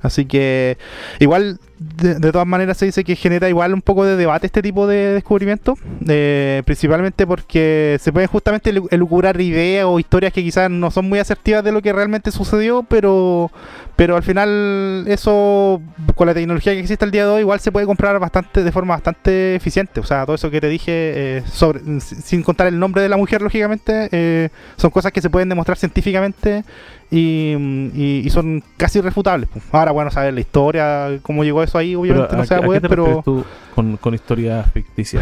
Así que igual, de, todas maneras se dice que genera igual un poco de debate este tipo de descubrimientos, eh, principalmente porque se pueden justamente elu- elucubrar ideas o historias que quizás no son muy asertivas de lo que realmente sucedió, pero pero al final eso con la tecnología que existe el día de hoy igual se puede comprar bastante de forma bastante eficiente. O sea, todo eso que te dije eh, sobre sin contar el nombre de la mujer lógicamente eh, son cosas que se pueden demostrar científicamente y son casi irrefutables. pues. Ahora bueno saber la historia, cómo llegó eso ahí, obviamente Pero, no ¿a se va a poder, pero tú con, con historia ficticia?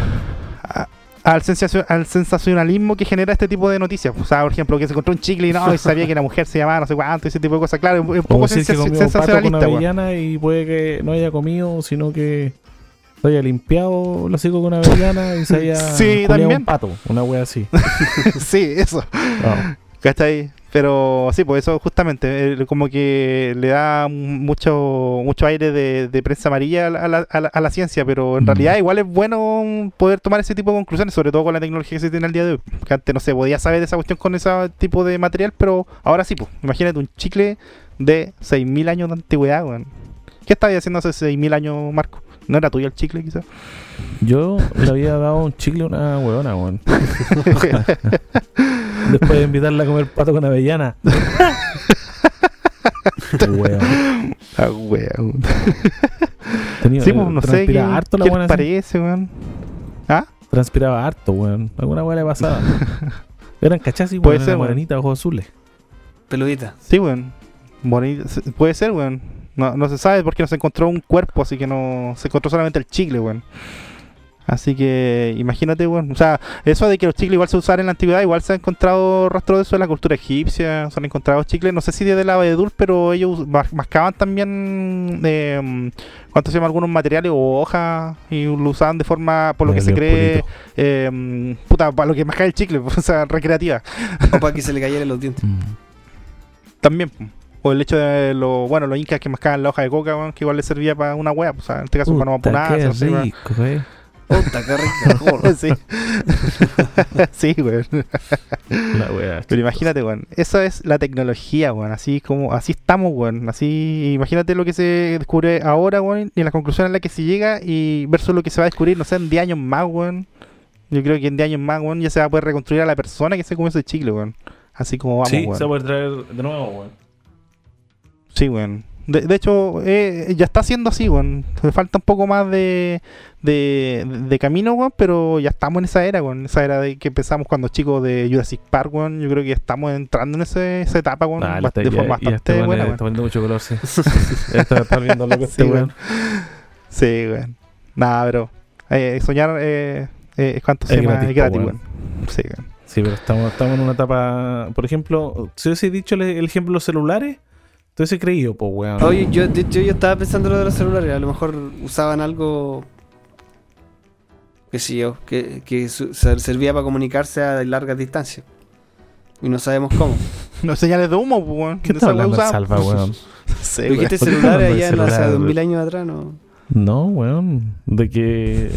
a- al, sensacio- al sensacionalismo que genera este tipo de noticias. O sea, por ejemplo, que se encontró un chicle y no, y sabía que la mujer se llamaba no sé cuánto, ese tipo de cosas. Claro, es un poco sensa- con sensacionalista. weón. avellana y puede que no haya comido, sino que se haya limpiado el hocico con avellana y se haya Sí, también. un pato, una wea así. sí, eso. Ah. ¿Cachai? Pero sí, pues eso justamente, como que le da mucho mucho aire de, de prensa amarilla a la, a la- a la- a la ciencia, pero en Mm. realidad igual es bueno poder tomar ese tipo de conclusiones, sobre todo con la tecnología que se tiene al día de hoy. Que antes no se podía saber de esa cuestión con ese tipo de material, pero ahora sí, pues. Imagínate un chicle de 6.000 años de antigüedad, weón. ¿Qué estabas haciendo hace 6.000 años, Marco? ¿No era tuyo el chicle, quizás? Yo le había dado un chicle a una huevona, weón. Después de invitarla a comer pato con avellana. Weón. ah, weón. Tenía- Sí, pues no sé qué, transpiraba harto la qué buena. te parece, weón. ¿Ah? Transpiraba harto, weón. Alguna weá le pasaba. Eran cachazos, Puede weón. ser, morenita, ojos azules. Peludita. Sí, weón. Se- Puede ser, weón. No, no se sabe porque no se encontró un cuerpo, así que no se encontró solamente el chicle, weón. Así que imagínate, weón. O sea, eso de que los chicles igual se usaban en la antigüedad, igual se ha encontrado rastro de eso en la cultura egipcia. Se han encontrado chicles, no sé si de la Abedul, pero ellos mas- mascaban también, eh, ¿cuánto se llama? Algunos materiales o hojas y lo usaban de forma, por lo que se cree, eh, puta, para lo que mascaba el chicle, o sea, recreativa. O para que se le cayeran los dientes. Mm. También. O el hecho de los, bueno, los incas que mascaban la hoja de coca, weón, que igual le servía para una hueá, o sea, en este caso para no vapunarse, no sé, eh. Puta, qué rico. gordo. Sí. sí, weón. La weá. Pero imagínate, weón. Esa es la tecnología, weón. Así como, así estamos, weón. Así, imagínate lo que se descubre ahora, weón. Y la conclusión a la que se llega y versus lo que se va a descubrir, no sé, en 10 años más, weón. Yo creo que en 10 años más, weón, ya se va a poder reconstruir a la persona que se comió ese chicle, weón. Así como vamos, Sí, weón. se va a poder traer de nuevo, weón. Sí, weón. De, de hecho, eh, ya está siendo así, weón. Falta un poco más de, de, de camino, weón, pero ya estamos en esa era, weón. Esa era de que empezamos cuando chicos de Jurassic Park, weón. Yo creo que estamos entrando en ese, esa etapa, weón, Ah, está- de forma bastante este weón buena, weón. está poniendo mucho color, sí. Está, está viendo loco este Sí, weón. Sí, weón. Nada, pero eh, soñar eh, eh, ¿cuánto se Es gratis, Es weón. Sí, weón. Sí, pero estamos, estamos en una etapa. Por ejemplo, si hubiese dicho el, el ejemplo de los celulares, te hubiese creído, pues, weón. Oye, yo, hecho, yo estaba pensando lo de los celulares. A lo mejor usaban algo. que sé yo, que, que su- servía para comunicarse a largas distancias. Y no sabemos cómo. No señales de humo, pues, weón. ¿Qué está hablando el usaban. Salva, weón? Sí, Pero weón. dijiste ¿por qué celulares allá en hace celular, dos mil años atrás, ¿no? No, weón. De que.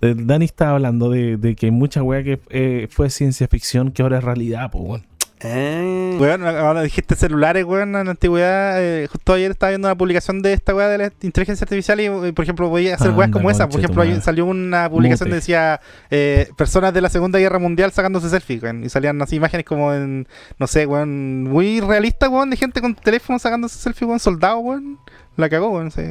de- Dani estaba hablando de, de que hay mucha weá que eh, fue ciencia ficción que ahora es realidad, pues, weón. Eh, Weón, ahora dijiste celulares, weón, en la antigüedad. eh, justo ayer estaba viendo una publicación de esta weá de la inteligencia artificial y, por ejemplo, voy a hacer weas Anda, como esa. Por ejemplo, salió una publicación Mute. que decía eh, personas de la Segunda Guerra Mundial sacándose selfies, weón. Y salían así imágenes como en, no sé, weón, muy realistas, weón, de gente con teléfono sacándose selfies, weón, soldado, weón. La cagó, weón. sí.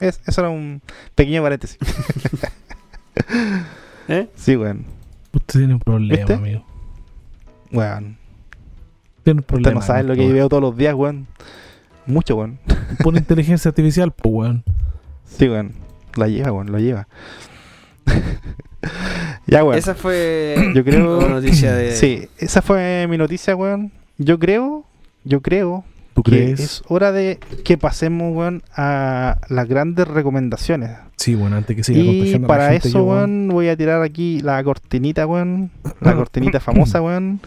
Es- eso era un pequeño paréntesis. ¿eh? Sí, weón. Usted tiene un problema, ¿Viste? amigo. Weón. Tiene problema. Usted no sabe lo que yo veo todos los días, weón. Mucho, weón. Por inteligencia artificial, pues, weón. Sí, weón. La lleva, weón, lo lleva. ya, weón. Esa fue Yo creo. noticia de. Sí, esa fue mi noticia, weón. Yo creo, yo creo ¿Tú que crees? es hora de que pasemos, weón, a las grandes recomendaciones. Sí, bueno, antes que siga Y contagiando a la para gente, eso, yo, weón, voy a tirar aquí la cortinita, weón. La cortinita famosa, weón.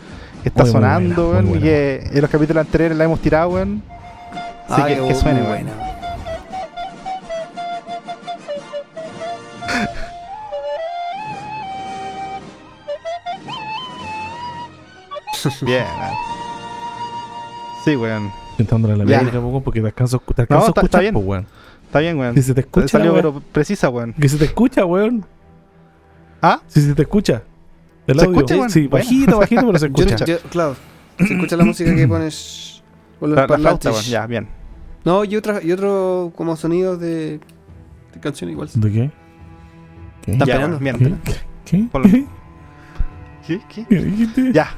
Que está Muy, muy sonando, weón. Y que en los capítulos anteriores la hemos tirado, weón. Así Ah, que, que suene, weón. buena. Bien, weón. Sí, weón. Intentándole la médica, weón, porque te alcanzo, te alcanzo está- a está escuchar, bien. pues, weón. Está bien, weón. Si se te escucha, Salió, weá. pero precisa, weón. Que se te escucha, weón. ¿Ah? Si se te escucha. El ¿Se audio. escucha, weón? Sí, Bueno. bajito, bajito, pero se Yo- escucha. yo- claro. Se escucha la música que pones. Con los La, la flauta. Ya, bien. No, y, otra, y otro como sonidos de, de canción igual. ¿De qué? ¿Qué? Están Ya, peleando. ¿Qué? ¿Qué? ¿Qué? ¿Qué? ¿Qué? ¿Qué dijiste? Ya.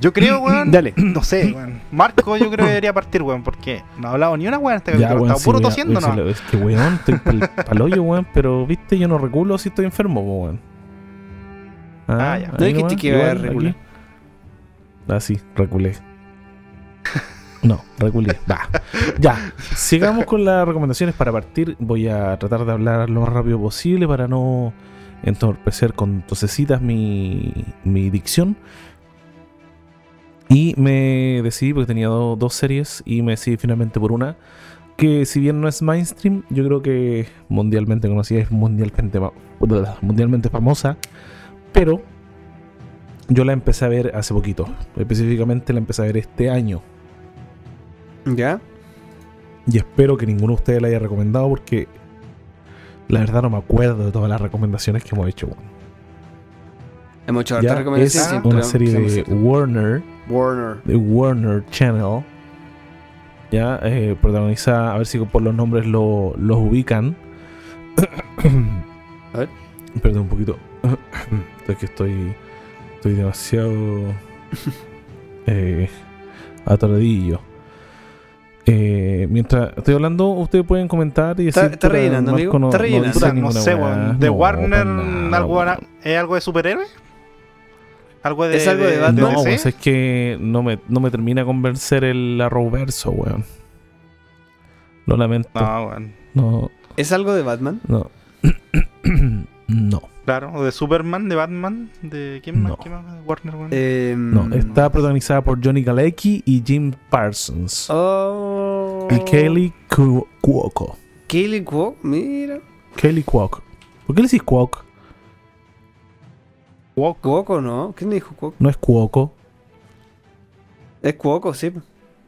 Yo creo, weón. Dale. No sé, weón. Marco, yo creo que debería partir, weón, porque no ha hablado ni una weón en este Ya, weón, Está sí, puro tosiendo, ¿no? decirlo. Es que, weón, estoy pal, pal hoyo, weón, pero, viste, yo no reculo si estoy enfermo, weón. Ah, ya. ahí No dijiste que iba a recular. Ah, sí, reculé. No, reculé. Va. Ya, sigamos con las recomendaciones para partir. Voy a tratar de hablar lo más rápido posible para no entorpecer con tosecitas mi, mi dicción. Y me decidí, porque tenía do- dos series, y me decidí finalmente por una, que si bien no es mainstream, yo creo que mundialmente conocida, es mundialmente, mundialmente famosa, pero yo la empecé a ver hace poquito. Específicamente la empecé a ver este año. ¿Ya? Y espero que ninguno de ustedes la haya recomendado porque la verdad no me acuerdo de todas las recomendaciones que hemos hecho. Hemos hecho hartas recomendaciones. es una serie de. Warner, Warner. de Warner Channel. Ya, eh, protagoniza, a ver si por los nombres lo- los ubican. A ver. Perdón un poquito. es que estoy, estoy demasiado eh, atoradillo. Eh, mientras estoy hablando, ustedes pueden comentar y decir. está rellenando, Marco amigo, no- está rellenando. no sé, weón. De No, Warner, nada, algo. ¿es algo de superhéroe? ¿Algo de, ¿Es algo de Batman? No, DC? pues es que no me, no me termina de convencer el Arrowverso, weón. Lo lamento. No, weón. No, ¿Es algo de Batman? no. no. Claro, o de Superman, de Batman, de quién más, No. ¿Quién más? de Warner, weón. Eh, No, está protagonizada por Johnny Galecki y Jim Parsons. Oh. Y Kelly Cu- Cuoco. Kaylee Cuoco, mira. Kelly Cuoco. ¿Por qué le decís Cuoco? Cuoco, ¿no? ¿Quién le dijo Cuoco? No es Cuoco. Es Cuoco, sí.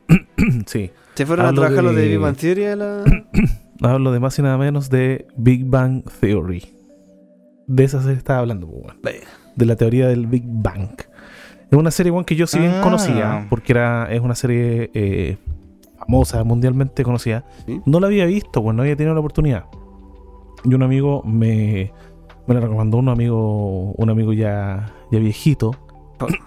sí. Se fueron Hablo a trabajar de- los de Big Bang Theory a la... Hablo de más y nada menos de Big Bang Theory. De esa serie estaba hablando, pues, de la teoría del Big Bang. Es una serie que yo si bien Ah. conocía, porque era, es una serie eh, famosa, mundialmente conocida. ¿Sí? No la había visto, pues no había tenido la oportunidad. Y un amigo me, me la recomendó, un amigo, un amigo ya, ya viejito.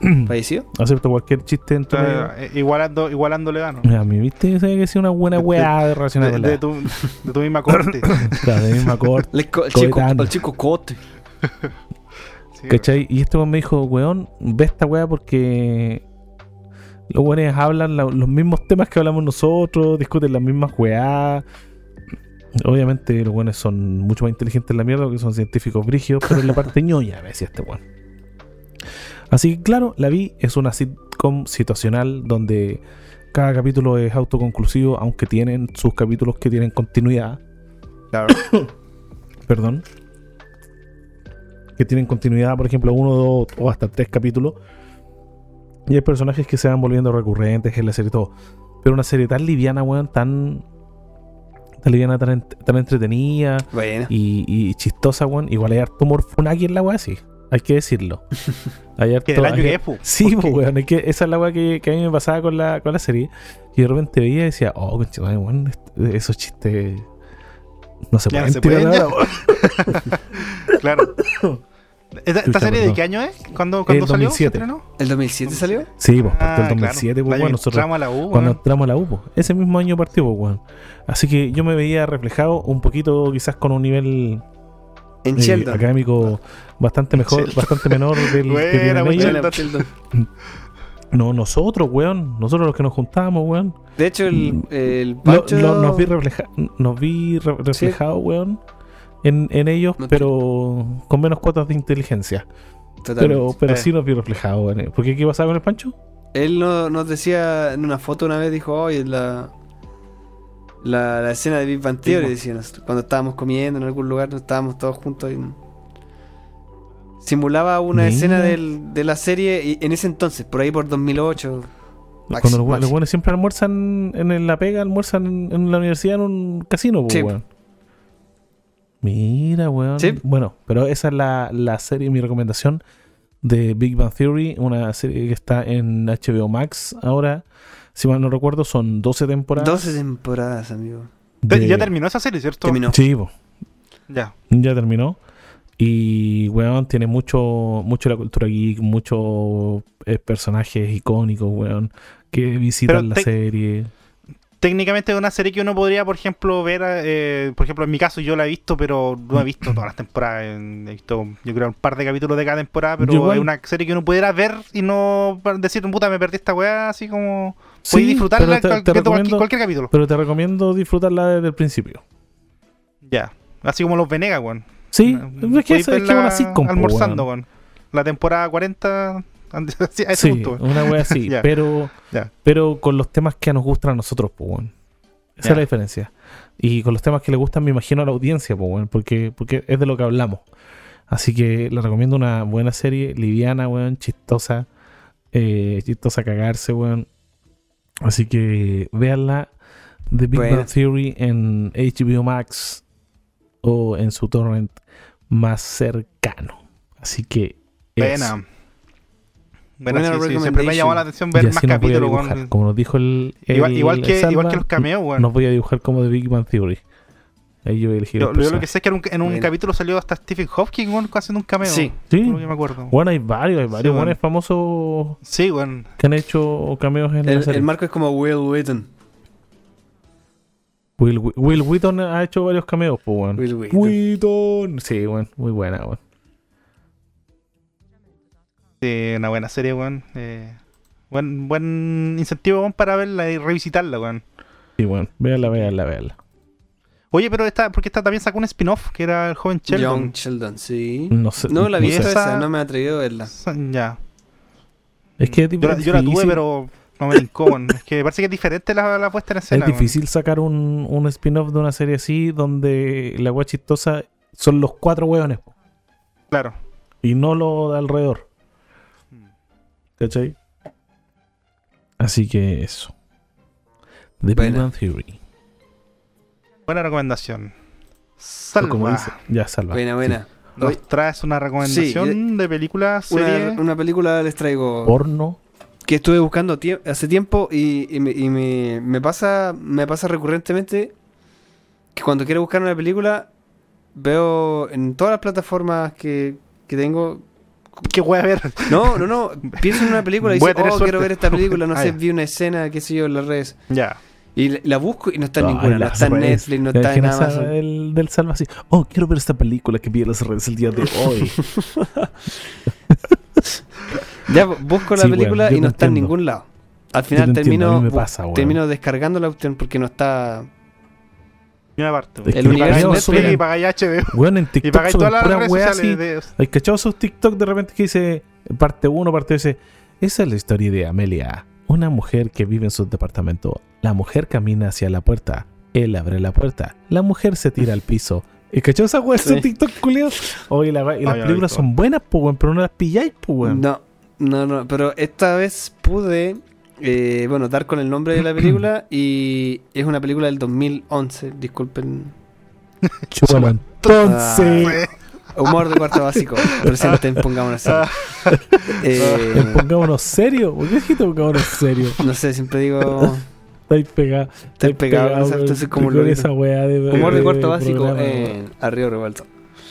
¿Falleció? Acepto cualquier chiste en tu eh, igualando, igualándole gano. A mí, viste, sabía que es una buena weá de relacionar De, tu, de tu misma corte. Claro, de misma corte. El, co- el chico, Coetáneo. el chico Cote. Sí, ¿Cachai? Y este weón me dijo, weón, ve esta weá porque los weones hablan la- los mismos temas que hablamos nosotros, discuten las mismas weá. Obviamente los weones son mucho más inteligentes en la mierda porque son científicos brígidos, pero en la parte ñoña, me decía este weón. Así que claro, la vi, es una sitcom situacional donde cada capítulo es autoconclusivo, aunque tienen sus capítulos que tienen continuidad. Claro. perdón, que tienen continuidad, por ejemplo, uno, dos o hasta tres capítulos. Y hay personajes que se van volviendo recurrentes en la serie y todo. Pero una serie tan liviana, weón, tan, tan liviana, tan, ent- tan entretenida Bueno. y, y chistosa, weón. Igual hay harto humor funaki en la weá, sí. Hay que decirlo. Hay harto, Que del año hay- que. Sí, pues, weón. es que esa es la weá que, que a mí me pasaba con la, con la serie. Y de repente veía y decía, oh, conchetumare, weón, esos chistes no se Ya no pueden se tirar pueden. Claro. ¿Esta, Chucha, serie de qué año es? ¿Cuándo, cuándo El salió? 2007. ¿Se estrenó? ¿El 2007 salió? Sí, pues, partió Ah, el 2007, claro. pues, nosotros entramos a la U, cuando entramos a la U, pues, ese mismo año partió, pues, weón. Así que yo me veía reflejado un poquito, quizás con un nivel En Sheldon. académico bastante mejor, Sheldon. bastante menor del que Buena, ellos. Sheldon. Sheldon. No, nosotros, weón, nosotros los que nos juntábamos, weón. De hecho, el, el Lo- Pancho. lo- nos vi, refleja nos vi re- reflejados, weón, en, en ellos, No pero con menos cuotas de inteligencia. Totalmente. Pero, pero Eh. sí nos vi reflejados, weón. ¿Por qué qué pasaba con el Pancho? Él no- nos decía en una foto una vez, dijo, oye, la, la, la escena de Big Bang Theory, Sí, decía, nosotros, cuando estábamos comiendo en algún lugar, nos estábamos todos juntos y simulaba una Mira. escena del- de la serie y en ese entonces, por ahí por 2008. Cuando máximo, los, weones siempre almuerzan en, la pega, almuerzan en, en la universidad en un casino, Sí. weón. Mira, weón. Sí. Bueno, pero esa es la, la serie, mi recomendación de Big Bang Theory, una serie que está en HBO Max ahora. Si mal no recuerdo, son 12 temporadas. 12 temporadas, amigo. de- Ya terminó esa serie, ¿cierto? Terminó. Sí, Ya. ya terminó. Y, weón, tiene mucho, mucho la cultura geek, muchos eh, personajes icónicos, weón, que visitan Pero la serie. Técnicamente es una serie que uno podría, por ejemplo, ver, eh, por ejemplo, en mi caso yo la he visto, pero no he visto todas las temporadas. He visto, yo creo, un par de capítulos de cada temporada, pero es una serie que uno pudiera ver y no decir, puta, me perdí esta weá, así como... Sí, Puedes disfrutarla pero te- cualquier, capítulo. Pero te recomiendo disfrutarla desde el principio. Ya. Así como los Venegas, weón. Sí, es que es, es que verla una sitcom, Almorzando, weón. La temporada 40... sí, a ese Sí, punto, una wea así, pero, Ya. pero con los temas que nos gustan a nosotros, pues, weón. Esa es la diferencia. Y con los temas que le gustan, me imagino, a la audiencia, pues, weón, porque, porque es de lo que hablamos. Así que le recomiendo una buena serie, liviana, weón, chistosa, eh, chistosa a cagarse, weón. Así que véanla, The Big Buena. Bang Theory en HBO Max o en su torrent más cercano. Así que. Buena. Buena, Buena sí, sí, Siempre me llamado la atención ver Y más capítulos, dibujar. weón. Como nos dijo el. Igual, el igual que, Salva, igual que los cameos, weón. Nos voy a dibujar como de Big Bang Theory. Ahí yo lo que sé es que en un, en un Bueno. capítulo salió hasta Stephen Hawking weón, haciendo un cameo. Sí. Sí. Por lo que me acuerdo. Bueno, hay varios, hay varios bueno. buenos famosos Sí, weón. que han hecho cameos en la El, serie. el marco es como Will Wheaton. Will, Will Wheaton ha hecho varios cameos, pues, weón. Will Wheaton. Wheaton. Sí, weón. Muy buena, weón. Sí, una buena serie, weón. Eh, buen, buen incentivo weón, para verla y revisitarla, weón. Sí, weón. Véanla, véanla, véanla. Oye, pero esta, porque esta también sacó un spin-off que era el joven Sheldon. Young Sheldon, sí. No sé. No la no sé. esa- esa, no me he atrevido a verla. Ya. Es que es yo, la- yo la tuve, pero no me weón. Es que parece que es diferente la, la puesta en escena. Es difícil sacar un, un spin-off de una serie así donde la weá chistosa son los cuatro weones po, Claro. y no lo de alrededor. ¿Cachai? Así que eso. The Big Theory. Buena recomendación. O como Salva. dice- ya, salva. Buena, buena. Nos traes una recomendación de película, serie. Una, una película les traigo. Porno, que estuve buscando tie- hace tiempo y, y me, y me- me pasa me pasa recurrentemente que cuando quiero buscar una película veo en todas las plataformas que, que tengo ¿Qué voy a ver? no no no pienso en una película y digo oh quiero suerte". ver esta película no Ah, sé ya. vi una escena qué sé yo en las redes Ya. Y la, busco y no está en ninguna no está en. Netflix no ¿Te está en Amazon El, del Salva así. Oh, quiero ver esta película que vi en las redes el día de hoy. ya busco la Sí, película y no está en ningún lado al final termino me pasa, termino descargando la opción porque no está Y una parte. El universo Netflix Netflix y pagáis HBO. Weón, en Y TikTok pagáis suben todas las redes sociales así. de... ¿Hay cachado esos TikTok de repente que dice parte 1, parte 2? Dice, esa es la historia de Amelia, una mujer que vive en su departamento. La mujer camina hacia la puerta, él abre la puerta, la mujer se tira al piso. ¿Y cachado esa esos Sí. TikTok culiados? Oye, la wea- y las Ay, películas son buenas, pues, weón, pero no las pilláis, pues, weón. No, no, no, pero esta vez pude, eh, bueno, dar con el nombre de la película y es una película del 2011, disculpen. Chúpalo, entonces. Fue- Humor de cuarto básico, presente en Pongámonos así. Ah. Eh, Eh, pongámonos serio. ¿Por qué dijiste pongámonos serio? no sé, siempre digo Estáis pegado. Estáis pegado, exacto, así como lo esa weá de. humor de cuarto básico en Arriba Revuelto.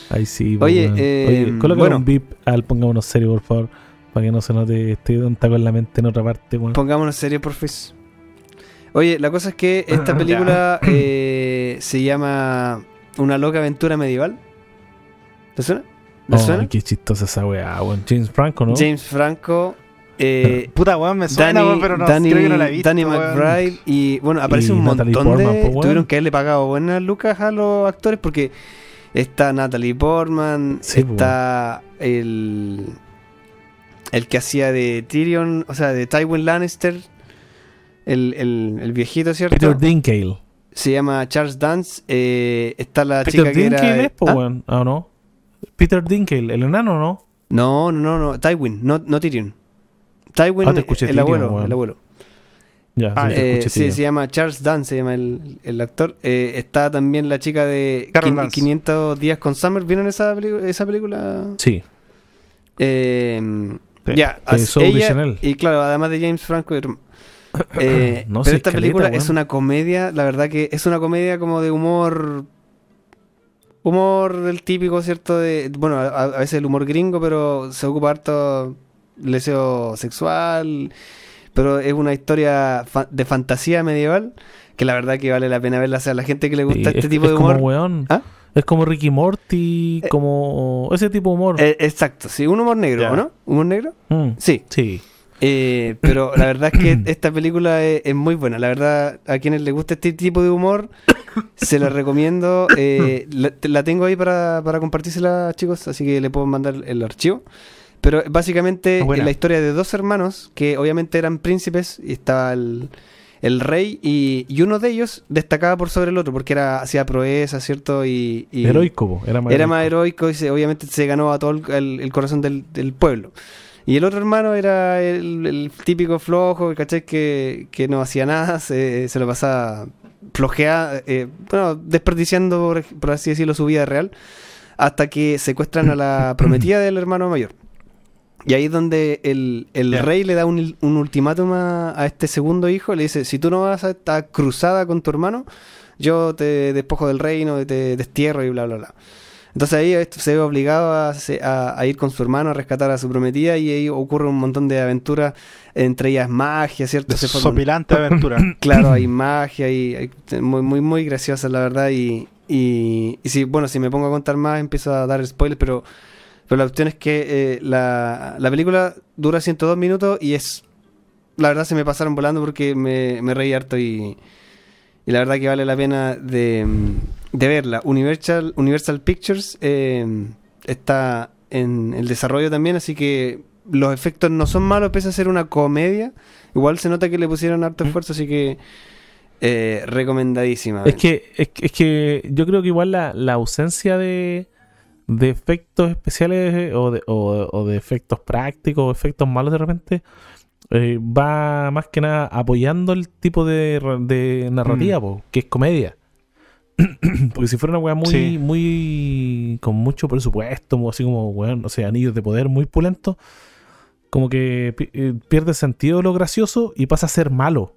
Ay, sí. Oye, weón. eh, Oye, bueno. un beep al pongámonos serio, por favor. Para que no se note. Estoy tonta con la mente en otra parte, weón. Pongámonos serio, porfis. Oye, la cosa es que esta película eh, se llama Una loca aventura medieval. ¿Te suena? ¿Te Oh, suena? qué chistosa esa weá, weón. James Franco, ¿no? James Franco, eh, Puta, weón, me suena, Danny, weón, pero no, Danny, creo que no la he visto. Danny weón. McBride y bueno, aparece Y un Natalie montón Portman, de... po. Tuvieron que haberle pagado buenas lucas a los actores porque está Natalie Portman, Sí, po. está el... El que hacía de Tyrion, o sea, de Tywin Lannister, el, el, el viejito, ¿cierto? Peter Dinklage. Se llama Charles Dance. eh, está la Peter chica que Dinklage era... es, po, ¿Ah? weón. ¿Ah, no? Peter Dinklage, el enano, ¿no? No, no, no, no, Tywin, no, no Tyrion. Tywin, Ah, te escuché el Tyrion, abuelo, weón. el abuelo. Ya, Ah, sí, te Eh, escuché, sí, tío. se llama Charles Dance, se llama el, el actor. Eh, está también la chica de Carol quin- Dance. 500 días con Summer. ¿Vieron esa, esa película? Sí. Eh, Sí. Ya, ella, y claro, además de James Franco. Eh, No, pero esta película es una comedia, la verdad que es una comedia como de humor. Humor del típico, ¿cierto? De, bueno, a, a veces el humor gringo, pero se ocupa harto deseo sexual. Pero es una historia fa- de fantasía medieval que la verdad que vale la pena verla. O sea, a la gente que le gusta Sí, este es, tipo es de como humor. weón. ¿Ah? Es como Ricky Morty, Eh, como ese tipo de humor. Eh, exacto, sí, un humor negro, Ya. ¿o ¿no? ¿Humor negro? Mm, Sí. sí. Eh, pero la verdad es que esta película es, es muy buena. La verdad, a quienes les gusta este tipo de humor, se la recomiendo. Eh, la, la tengo ahí para, para compartírsela, chicos, así que le puedo mandar el archivo. Pero básicamente Ah, buena. es la historia de dos hermanos que obviamente eran príncipes y estaba el, el rey y, y uno de ellos destacaba por sobre el otro porque era hacía proezas, ¿cierto? Y, y- Heroico, era más era heroico. más heroico y se- obviamente se ganó a todo el, corazón del, del pueblo. Y el otro hermano era el, el típico flojo, ¿cachai? Que, que no hacía nada, se, se lo pasaba flojeada, eh, bueno, desperdiciando, por, por así decirlo, su vida real, hasta que secuestran a la prometida del hermano mayor. Y ahí es donde el, el rey le da un, un ultimátum a, a este segundo hijo, le dice, si tú no vas a esta cruzada con tu hermano, yo te despojo del reino, te destierro y bla, bla, bla. Entonces ahí se ve obligado a, a- a ir con su hermano a rescatar a su prometida y ahí ocurre un montón de aventuras, entre ellas magia, ¿cierto? Se forman- aventura. Claro, hay magia y hay- muy, muy, muy graciosa, la verdad. Y, y, y si, bueno, si me pongo a contar más, empiezo a dar spoilers, pero, pero la cuestión es que eh, la, la película dura 102 minutos y es. La verdad se me pasaron volando porque me, me reí harto y, y la verdad que vale la pena de, de verla. Universal, Universal Pictures eh, está en el desarrollo también, así que los efectos no son malos, pese a ser una comedia. Igual se nota que le pusieron harto esfuerzo, así que eh, recomendadísima. Es que, es, que- es que yo creo que igual la, la ausencia de, de efectos especiales eh, o de, o, o de efectos prácticos o efectos malos de repente eh, va más que nada apoyando el tipo de, de narrativa, po, que es comedia. Porque si fuera una weá muy, Sí. muy con mucho presupuesto, así como weón, no sé, anillos de poder muy pulento, como que eh, pierde sentido lo gracioso y pasa a ser malo.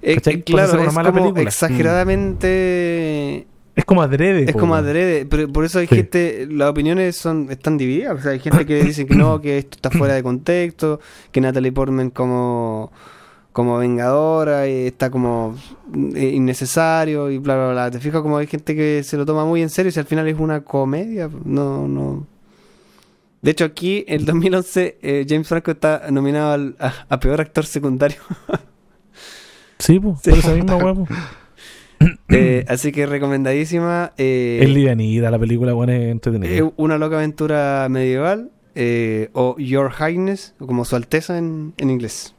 Eh, eh, claro, una mala como película. exageradamente... Es como adrede. Es po, como adrede, pero por eso hay Sí. gente, las opiniones son están divididas. O sea, hay gente que dice que no, que esto está fuera de contexto, que Natalie Portman como, como vengadora y está como eh, innecesario y bla, bla, bla. Te fijas como hay gente que se lo toma muy en serio y si al final es una comedia, no, no. De hecho, aquí, en el 2011, eh, James Franco está nominado al- a, a peor actor secundario. Sí, Sí. por esa misma po. Eh, así que recomendadísima. eh, Es livianita, la película, weón, es entretenida. Eh, una loca aventura medieval eh, o Your Highness, o como Su Alteza en, en inglés.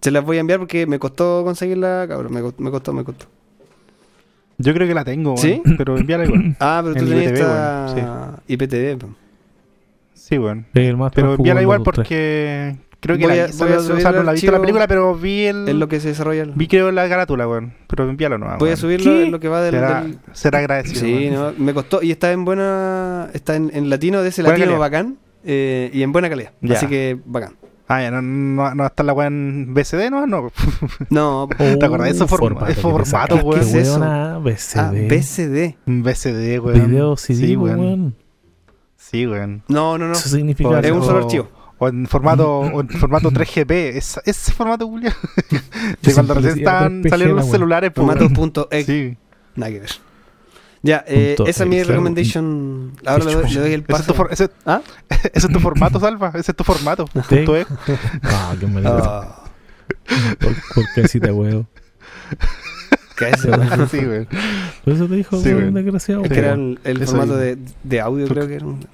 Se las voy a enviar porque me costó conseguirla, cabrón. Me, co- me costó, me costó. Yo creo que la tengo, ¿Sí? pero envíala igual. Ah, pero tú En tenías IPTV, esta IPTV. po. Sí. Es el más Pero envíala igual porque creo que Voy la a- vi, voy a o sea, no la he visto la película, pero vi el Es lo que se desarrolla. el- vi creo la carátula, weón, pero envíalo no. Voy a subirlo ¿Qué? en lo que va del. será, del- será agradecido. Sí, no, me costó. Y está en buena. Está en, en latino, de ese Buena latino calidad. bacán. eh, y en buena calidad. Ya. Así que bacán. Ah, ya, no, no, no está la weá en BCD, no, no. No, ¿Te acordás de esos form- esos que te formatos, sacaste, weón? ¿Qué es eso? weona, BCD. ah, BCD. BCD, weón. Video CD, sí, weón. Sí, weón. No, no, no. Eso significa. Es un solo archivo. O en formato, o en formato 3GP, es, ese formato, Julio. de cuando recién RPG, salieron los celulares, pues, Formato weón. punto exe. Sí. Nada que ver. Ya, eh, esa es mi recommendation. Ahora le doy, le doy el Ese es, tu paso. for- ese- ¿Ah? ese es tu formato, Salva. Ese es tu formato. Punto E. Ah, qué mal. Ah, ¿Por, por qué si te huevo? ¿Qué es eso? sí, weón. Por eso te dijo, Sí, weón. desgraciado. Es que era el, formato de, de audio, creo que era. un-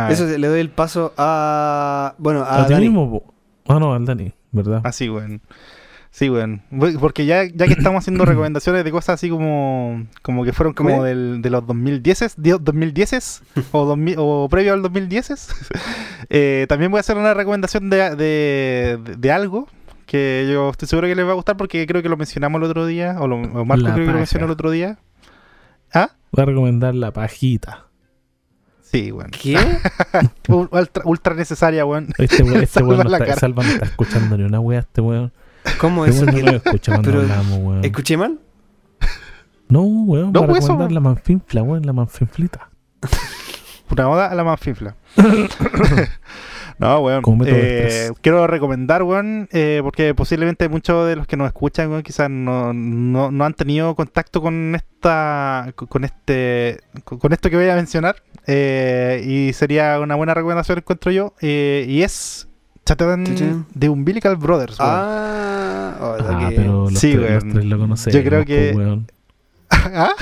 Ah, Eso le doy el paso a. Bueno, a, ¿A Dani. mismo? Ah, no, al Dani, ¿verdad? Así, weón. Sí, weón. Porque ya, ya que estamos haciendo recomendaciones de cosas así como como que fueron como del, de los 2010 2010 o, 2000 o previo al 2010 eh, también voy a hacer una recomendación de, de, de- de algo que yo estoy seguro que les va a gustar porque creo que lo mencionamos el otro día o, lo, o Marco La creo que lo mencionó el otro día. ¿Ah? Voy a recomendar la pajita. Sí, weón. ¿Qué? Ultra, ultra necesaria, weón. Este weón, este Salva weón no está. Salva no está escuchando ni una wea, este weón. ¿Cómo Este eso? weón no lo escucha cuando Pero- hablamos, weón. ¿Escuché mal? No, weón, No, para pues, eso, weón. la manfinfla, weón, la manfinflita. Una moda a la manfinfla. no, weón. Eh, quiero recomendar, weón, eh, porque posiblemente muchos de los que nos escuchan, weón, quizás no, no, no han tenido contacto con esta, con este, con esto que voy a mencionar. eh, y sería una buena recomendación, encuentro yo. eh, y es Chatán de Umbilical Brothers, weón. Ah, oh, Ah, que- pero los, Sí, tres, los weón. tres lo conocemos. Yo creo po, que- weón. ¿Ah?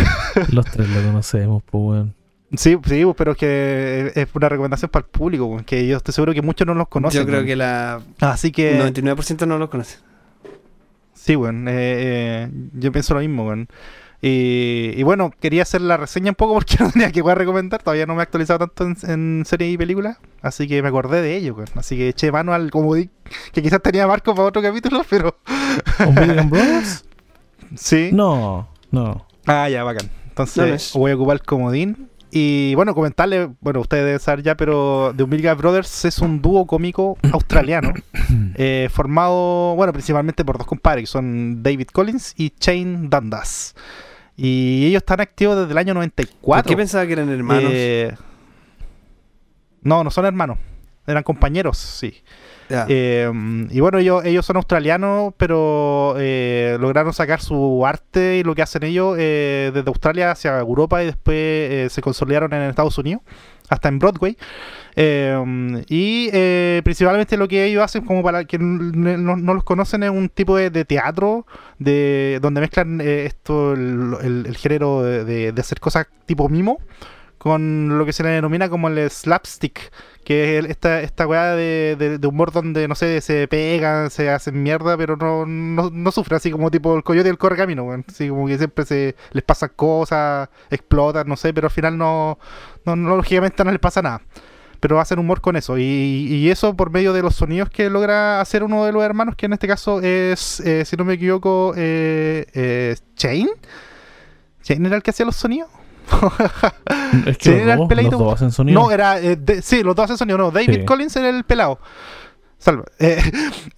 Los tres lo conocemos, pues, weón. Sí, sí, pero es que es una recomendación para el público, weón, que yo estoy seguro que muchos no los conocen. Yo creo que la Así que... 99% no lo conoce. Sí, weón. eh, eh, yo pienso lo mismo, weón. Y, y bueno, quería hacer la reseña un poco porque no tenía que voy a recomendar. Todavía no me he actualizado tanto en, en series y películas. Así que me acordé de ello, weón. Así que eché mano al comodín que quizás tenía Marco para otro capítulo, pero ¿Umbilical Brothers? sí. No, no. Ah, ya, bacán. Entonces No, no es. voy a ocupar el comodín. Y bueno, comentarle, bueno, ustedes deben saber ya, pero The Umbilical Brothers es un dúo cómico australiano eh, formado, bueno, principalmente por dos compadres, que son David Collins y Shane Dundas. Y ellos están activos desde el año ¿Por 94. qué pensaba que eran hermanos? Eh, no, no son hermanos, eran compañeros, sí. Eh, y bueno, ellos, ellos son australianos, pero eh, lograron sacar su arte y lo que hacen ellos eh, desde Australia hacia Europa y después eh, se consolidaron en Estados Unidos, hasta en Broadway. Eh, y principalmente lo que ellos hacen, como para quien no, no los conocen, es un tipo de, de teatro de donde mezclan esto, el, el- el género de, de- de hacer cosas tipo mimo con lo que se le denomina como el slapstick, que es esta, esta weá de, humor donde, no sé, se pegan, se hacen mierda, pero no, no, no sufren, así como tipo el coyote y el correcamino, weón. Así como que siempre se les pasan cosas, explotan, no sé, pero al final no, no, lógicamente no les pasa nada. Pero hacen humor con eso, y, y eso por medio de los sonidos que logra hacer uno de los hermanos, que en este caso es, eh, si no me equivoco, eh, eh, Shane. ¿Shane era el que hacía los sonidos? Es Sí, que era el los, peladito. los dos hacen sonido. No, era. eh, de- sí, los dos hacen sonido. No, David Sí. Collins era el pelado. Salva. Eh,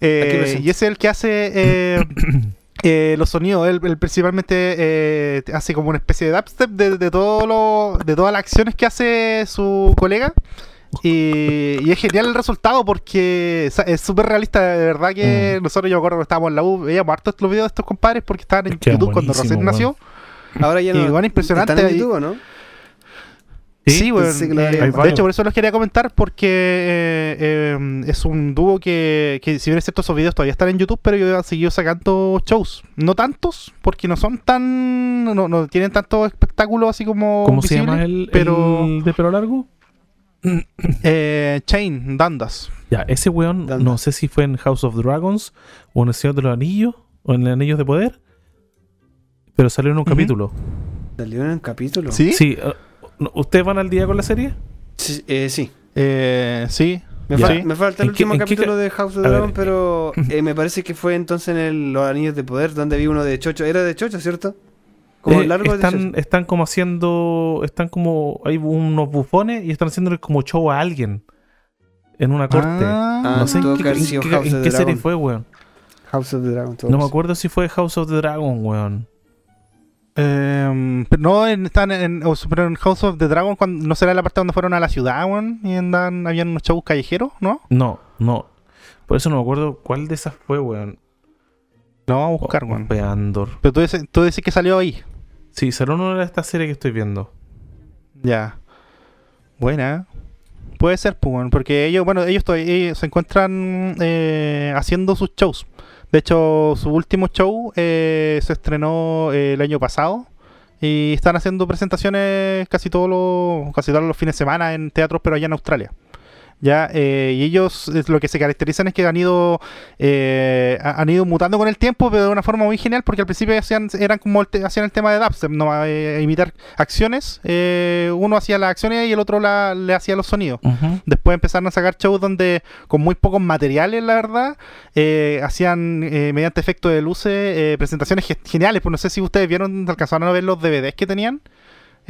eh, y es el que hace eh, eh, los sonidos. Él, él principalmente eh, hace como una especie de dubstep de, de, todo lo, de todas las acciones que hace su colega. Y, y es genial el resultado porque es- súper realista. De verdad que Mm. nosotros, yo me acuerdo que estábamos en la U, veíamos hartos los videos de estos compadres porque estaban en YouTube cuando recién nació. Ahora ya no. bueno, impresionante ¿Están en. YouTube no? Sí, bueno, lo eh, de hecho por eso los quería comentar porque eh, eh, es un dúo que, que si bien es cierto esos videos todavía están en YouTube, pero yo he seguido sacando shows. No tantos, porque no son tan... no, no tienen tanto espectáculo así como ¿Cómo se llama el, pero el de pelo largo? eh, Chain, Dandas. Ya, ese weón, no sé si fue en House of Dragons o en El Señor de los Anillos o en Anillos de Poder, pero salió en un capítulo. ¿Salió en un capítulo? ¿Sí? Sí, eh, ¿ustedes van al día con la serie? Sí, eh, sí. Eh, sí. Me, falta el ¿En qué- último qué capítulo ca- de House of ver. Dragon, pero eh, me parece que fue entonces en el- Los Anillos de Poder, donde vi uno de Chocho. Era de Chocho, ¿cierto? Como Eh, largo de están, Chocho. están como haciendo, están como, hay unos bufones y están haciendo como show a alguien en una corte. Ah, no sé en qué, en qué- House en of qué the serie fue, weón. House of the Dragon. No me acuerdo si fue House of the Dragon, weón. Eh, pero no, en, están en, pero en House of the Dragon, cuando, no será la parte donde fueron a la ciudad, weón, y andan, habían unos shows callejeros, ¿no? No, no. Por eso no me acuerdo cuál de esas fue, weón. No, vamos a buscar, Oh, weón. Pero tú dices, tú dices que salió ahí. Sí, será una de estas series que estoy viendo. Ya. Buena. Puede ser, pues, weón, porque ellos, bueno, ellos, todavía- ellos se encuentran eh, haciendo sus shows. De hecho, su último show eh, se estrenó eh, el año pasado y están haciendo presentaciones casi todos los casi todos los fines de semana en teatros, pero allá en Australia. Ya, eh, y ellos lo que se caracterizan es que han ido eh, ha- han ido mutando con el tiempo, pero de una forma muy genial, porque al principio hacían, eran como el te- hacían el tema de dubstep, no Eh, imitar acciones. eh, uno hacía las acciones y el otro la- le hacía los sonidos. Después empezaron a sacar shows donde, con muy pocos materiales, la verdad, eh, hacían mediante efecto de luces eh, presentaciones ge- geniales. Pues no sé si ustedes vieron, alcanzaron a ver los DVDs que tenían.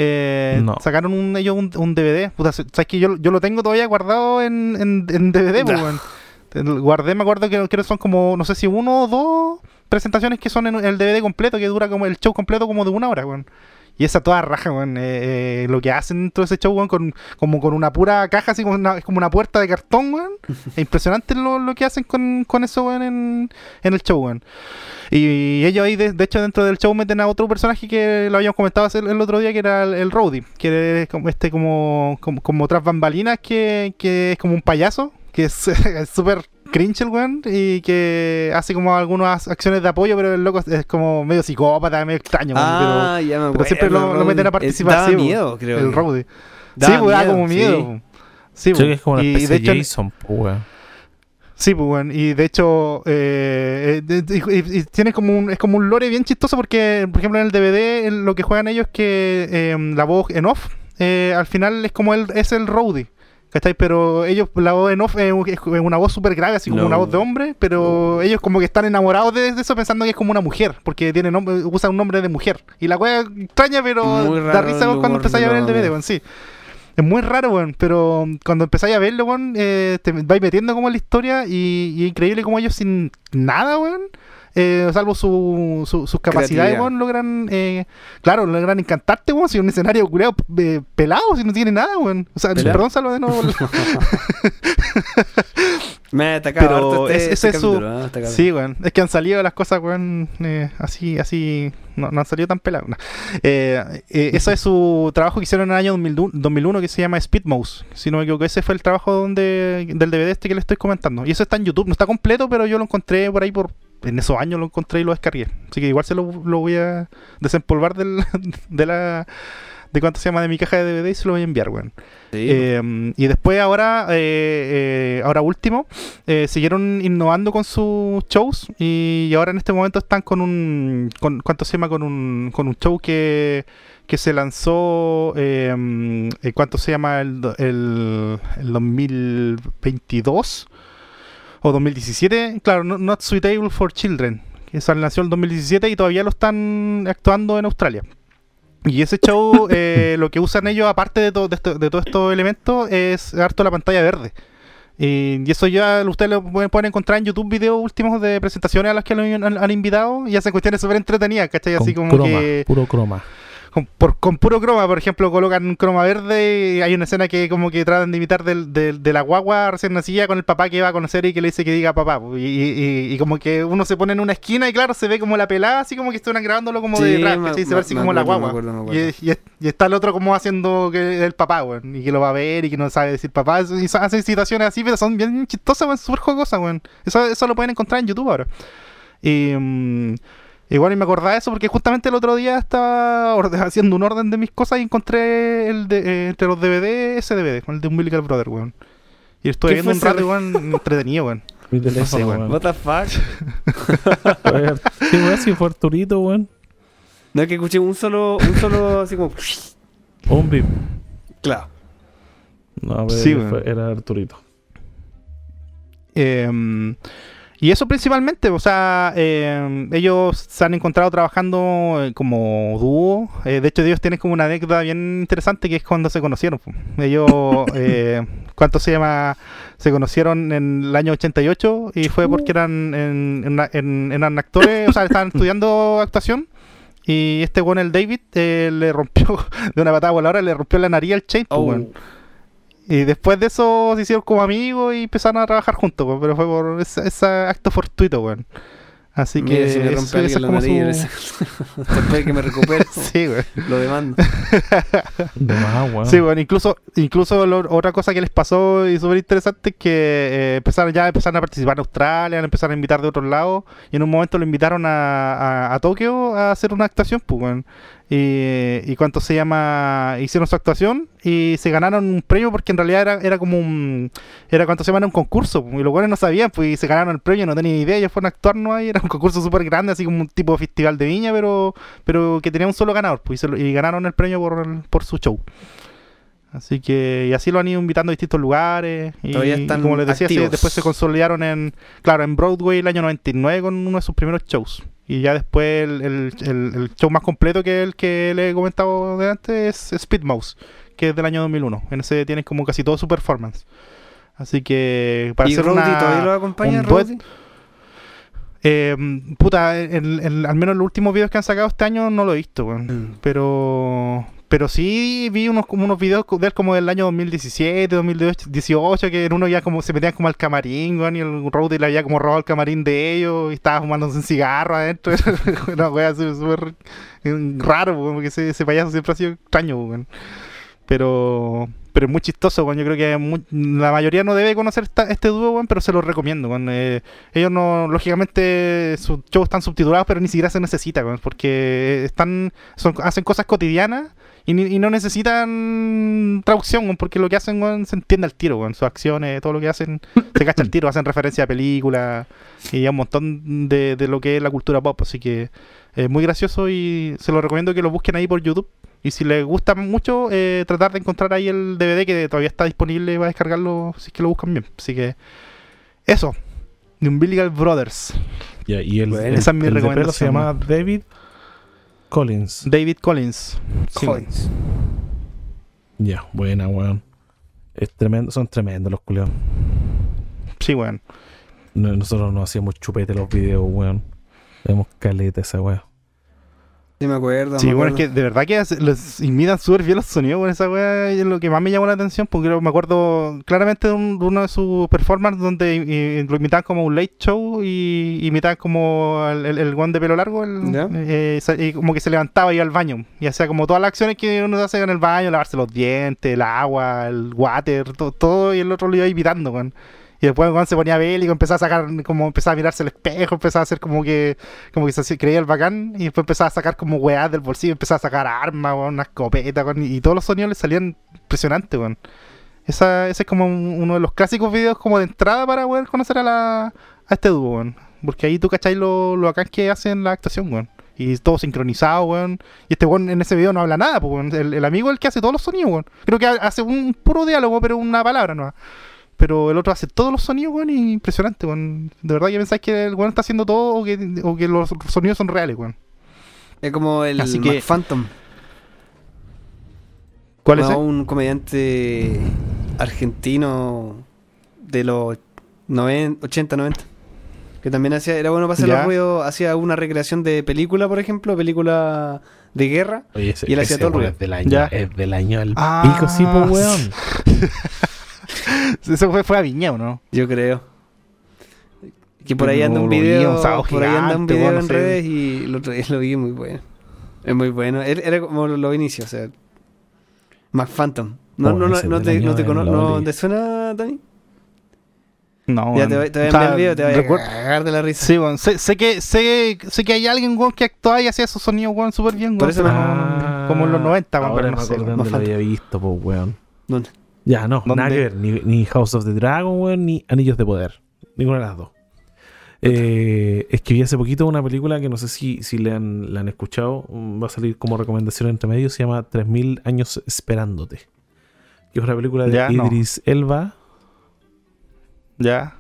Eh, No. Sacaron un, ellos un, un DVD. Puta, ¿sabes que yo, yo lo tengo todavía guardado en, en, en DVD? pues, Guardé, me acuerdo que, que son como, no sé si uno o dos presentaciones que son en el DVD completo, que dura como el show completo como de una hora, weón. Y esa toda raja, weón. eh, eh, lo que hacen dentro de ese show, weón, con, como con una pura caja, así como una, como una puerta de cartón, weón. Es impresionante lo, lo que hacen con, con eso, weón, en, en el show, weón. Y, ellos ahí, de, de hecho, dentro del show meten a otro personaje que lo habíamos comentado hace- el, otro día, que era el, el Rowdy, que es como este como, como, como otras bambalinas, que, que es como un payaso, que es súper cringe el weón, y que hace como algunas acciones de apoyo, pero el loco es como medio psicópata, medio extraño, pero- Ah, ya me acuerdo. pero siempre lo, lo meten a participar. Daba sí, miedo, creo. El. Rowdy. Daba sí, pues da miedo, como sí. miedo. Sí, Creo que es como una y especie de hecho, de Jason, weón. Sí, pues, weón. Y de hecho, eh, eh, y, y tiene como un, es como un lore bien chistoso porque, por ejemplo, en el DVD el- lo que juegan ellos es que eh, la voz en off, eh, al final es como él, es el Rowdy. ¿Cachai? Pero ellos, la voz en off es, un- es una voz súper grave, así como No. una voz de hombre, pero ellos como que están enamorados de, eso pensando que es como una mujer, porque tiene nombre, usa un nombre de mujer. Y la wea extraña, pero da risa cuando empezáis a ver el DVD, weón, sí. Es muy raro, weón, pero cuando empezáis a verlo, weón, eh, te vais metiendo como en la historia y, y increíble como ellos sin nada, weón, eh, salvo su, su- sus capacidades, weón, logran, eh, claro, logran encantarte, weón, si un escenario curado eh, pelado, si no tiene nada, weón. O sea, Pelado. perdón, salvo de nuevo. Me ha atacado Pero este, ese- este es su- capítulo. Este. Sí, weón. Es que han salido las cosas, weón, eh, así, así, no, no han salido tan peladas. no. Eh, eh, eso es su trabajo que hicieron en el año 2001, 2001 que se llama Speed Mouse. Si no me equivoco, ese fue el trabajo donde, del DVD este que le estoy comentando. Y eso está en YouTube, no está completo, pero yo lo encontré por ahí por... En esos años lo encontré y lo descargué. Así que igual se lo, lo voy a desempolvar del, de la... De cuánto se llama de mi caja de DVD y se lo voy a enviar, weón. Sí. Eh, y después ahora, eh, eh, ahora último, siguieron innovando con sus shows y ahora en este momento están con un, con, ¿cuánto se llama? Con un, con un show que, que se lanzó, eh, ¿cuánto se llama? El, el, el 2022 o 2017, claro, no- Not Suitable for Children, que lanzó el 2017 y todavía lo están actuando en Australia. Y ese show, eh, lo que usan ellos, aparte de, todo de, esto- de todos estos elementos, es harto la pantalla verde. Y, y eso ya ustedes lo pueden, pueden encontrar en YouTube videos últimos de presentaciones a las que lo han, han invitado y hacen cuestiones súper entretenidas, ¿cachai? Así Con como croma, que puro croma. Con, por- con puro croma, por ejemplo, colocan un croma verde y hay una escena que como que tratan de imitar del, del- de la guagua recién nacida con el papá que va a conocer y que le dice que diga papá. Y, y- y- y como que uno se pone en una esquina y claro, se ve como la pelada, así como que están grabándolo como Sí, de rap, me- ¿cachai? Se ve así como la me guagua. acuerdo, me Y, acuerdo. y- y está el otro como haciendo que el papá, weón, y que lo va a ver y que no sabe decir papá. Y hacen situaciones así, pero son bien chistosas, weón, súper jugosas, weón. Eso, eso lo pueden encontrar en YouTube ahora. Y... mm, Igual y me acordaba de eso porque justamente el otro día estaba haciendo un orden de mis cosas y encontré el de, eh, entre los DVD ese DVD, el de Umbilical Brother, weón. Y ¿Qué viendo un rato, weón, entretenido, weón. Mi teléfono, weón. weón. What the fuck? Sí, weón, Arturito, weón. No es que escuché un solo, un solo así como. Un bip. Claro. No, pero Sí, era Arturito. Eh, y eso principalmente, o sea, eh, ellos se han encontrado trabajando eh, como dúo. Eh, de hecho, ellos tienen como una anécdota bien interesante que es cuando se conocieron. Ellos, eh, ¿cuánto se llama? Se conocieron en el año 88 y fue porque eran, en, en eran actores, o sea, estaban estudiando actuación. Y este bueno, el David, eh, le rompió de una patada voladora, le rompió la nariz al Chain. Oh. Y después de eso se hicieron como amigos y empezaron a trabajar juntos, weón, pero fue por ese, ese acto fortuito, weón. Así que si me eso- rompe eso alguien es la como nariz, su- después de que me recupere, Sí, weón. lo demando. De más, weón. Sí, bueno, incluso, incluso lo- otra cosa que les pasó y súper interesante es que eh, empezaron ya empezaron a participar en Australia, empezaron a invitar de otros lados y en un momento lo invitaron a, a, a Tokio a hacer una actuación, pues, weón. Y, y cuánto se llama, hicieron su actuación y se ganaron un premio porque en realidad era, era como un, era cuánto se llama, era un concurso, y los buenos no sabían, pues, y se ganaron el premio, no tenían idea, ellos fueron a actuar no ahí, era un concurso súper grande, así como un tipo de festival de viña, pero, pero que tenía un solo ganador, pues, y, se lo- y ganaron el premio por, su show. Así que, y así lo han ido invitando a distintos lugares. Y, y como les decía, se- después se consolidaron en, claro, en Broadway el año 99 con uno de sus primeros shows. Y ya después el, el- el- el show más completo que el que le he comentado delante es Speed Mouse, que es del año 2001. En ese tienen como casi todo su performance. Así que para ¿Y hacer Rowdy una, lo acompaña, un duet- eh, puta, en- al menos los últimos videos que han sacado este año no lo he visto. Mm. Pero pero sí vi unos como unos videos de él como del año 2017, 2018, que en uno ya como se metían como al camarín, weón, y el Rowdy le había como robado el camarín de ellos y estaba fumándose un cigarro adentro. Una wea súper eh, raro, weón, porque ese, ese payaso siempre ha sido extraño, weón. Pero pero es muy chistoso. Yo creo que la mayoría no debe conocer esta- este dúo, weón, pero se los recomiendo. Eh, ellos no, lógicamente, sus shows están subtitulados, pero ni siquiera se necesita, porque están, son, hacen cosas cotidianas y, ni- y no necesitan traducción, porque lo que hacen, weón, se entiende al tiro, weón. Sus acciones, todo lo que hacen, se cacha al tiro, hacen referencia a películas y a un montón de, de lo que es la cultura pop, así que es muy gracioso y se lo recomiendo que lo busquen ahí por YouTube. Y si les gusta mucho, eh, tratar de encontrar ahí el DVD que todavía está disponible para descargarlo si es que lo buscan bien. Así que eso, de Umbilical Brothers. Y el, Bueno. el- Esa es mi el recomendación, se llamaba David Collins. David Collins. Sí, Coins. Ya, buena, weón. Es tremendo, son tremendos los culeados. sí, weón. No- Nosotros no hacíamos chupete los videos, weón. Vemos caleta esa weón. Sí, me acuerdo. Sí, me bueno, es que de verdad que los imitan súper bien los sonidos con esa weá. Es lo que más me llamó la atención, porque me acuerdo claramente de, un- de uno de sus performances donde lo imitaban como un late show y imitaban como el, el, el guan de pelo largo, el- eh, y como que se levantaba y iba al baño. Y hacía como todas las acciones que uno hace en el baño, lavarse los dientes, el agua, el water, to- todo, y el otro lo iba imitando, weón. Y después cuando se ponía bélico, empezaba a sacar, como empezaba a mirarse el espejo, empezaba a hacer como que, como que se creía el bacán, y después empezaba a sacar como weás del bolsillo, empezaba a sacar armas, una escopeta, y todos los sonidos le salían impresionantes, weón. Esa, ese es como un- uno de los clásicos videos como de entrada para poder conocer a la a este dúo, weón. Porque ahí tú cacháis lo, lo que hacen la actuación, weón. Y todo sincronizado, weón. Y este weón en ese video no habla nada, pues, weón. El, amigo es el que hace todos los sonidos, weón. Creo que ha- hace un puro diálogo, pero una palabra no. Pero el otro hace todos los sonidos, weón, y impresionante, weón. De verdad que pensáis que el weón está haciendo todo o que, o que los sonidos son reales, weón. Es como el Así que- Phantom. ¿Cuál es? un comediante argentino de los 90, 80, 90. Que también hacía, era bueno para hacer los ruidos, hacía una recreación de película, por ejemplo, película de guerra. Oye, ese, Y él hacía todo el ruido. es del año, Ya. es del año al Ah, pico, sí, pues, weón. Eso fue, fue a Viñeo, ¿no? Yo creo. Que por ahí anda un lo vi, video, un sábado por ahí anda un video bueno, en sé. redes y el otro día lo vi muy bueno. Es muy bueno. Era, era como los inicios, o sea. Mac Phantom. ¿No, Oh, no, no, no te, no, te, en cono- la no te suena, Dani? No, Ya weón. te voy, te voy a O sea, enviar el video, te voy a recuerdo- cagar de la risa. Sí, weón. Sé, sé que, sé, sé que hay alguien, weón, que actuaba y hacía esos sonidos, weón, súper bien, Por weón. eso no- como en los 90, weón, Ahora pero no sé. weón. dónde lo había visto, pues, weón. ¿Dónde? Ya, no, nada que ver. Ni, ni House of the Dragon, weón, ni Anillos de Poder. Ninguna de las dos. Eh, escribí hace poquito una película que no sé si, si le, han, la han escuchado. Va a salir como recomendación entre medio. Se llama 3000 años esperándote. Que es una película de Ya, no. Idris Elba. Ya.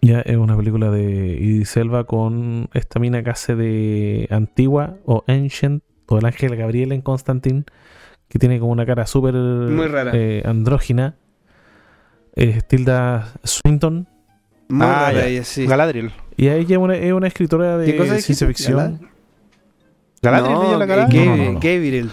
Ya, es una película de Idris Elba con esta mina que hace de Antigua o Ancient o el ángel Gabriel en Constantine, que tiene como una cara súper Muy rara. eh, andrógina. Es Tilda Swinton. Muy Ah, rara ella, sí. Galadriel. Y ella es una, es una escritora ¿Qué cosa de dijiste? ciencia ficción. Galadriel, no, ella la Ga- Galadriel. No, no, Gabriel.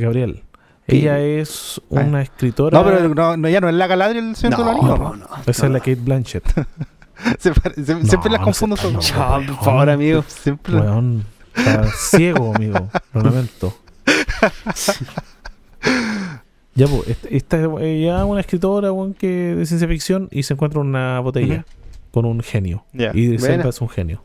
Gabriel. Ella es Ah. una escritora. No, pero no, no, ella no es la Galadriel del Señor de los Anillos, no, ¿no? no. Esa es la Kate Blanchett. Se pare- se- siempre No, las confundo. Chao, por favor, amigo. Siempre. Weón, está ciego, amigo. Lo lamento. Ya, pues, este- esta es ya una escritora weón, que de ciencia ficción y se encuentra una botella con un genio. Ya. Y. Elba es un genio.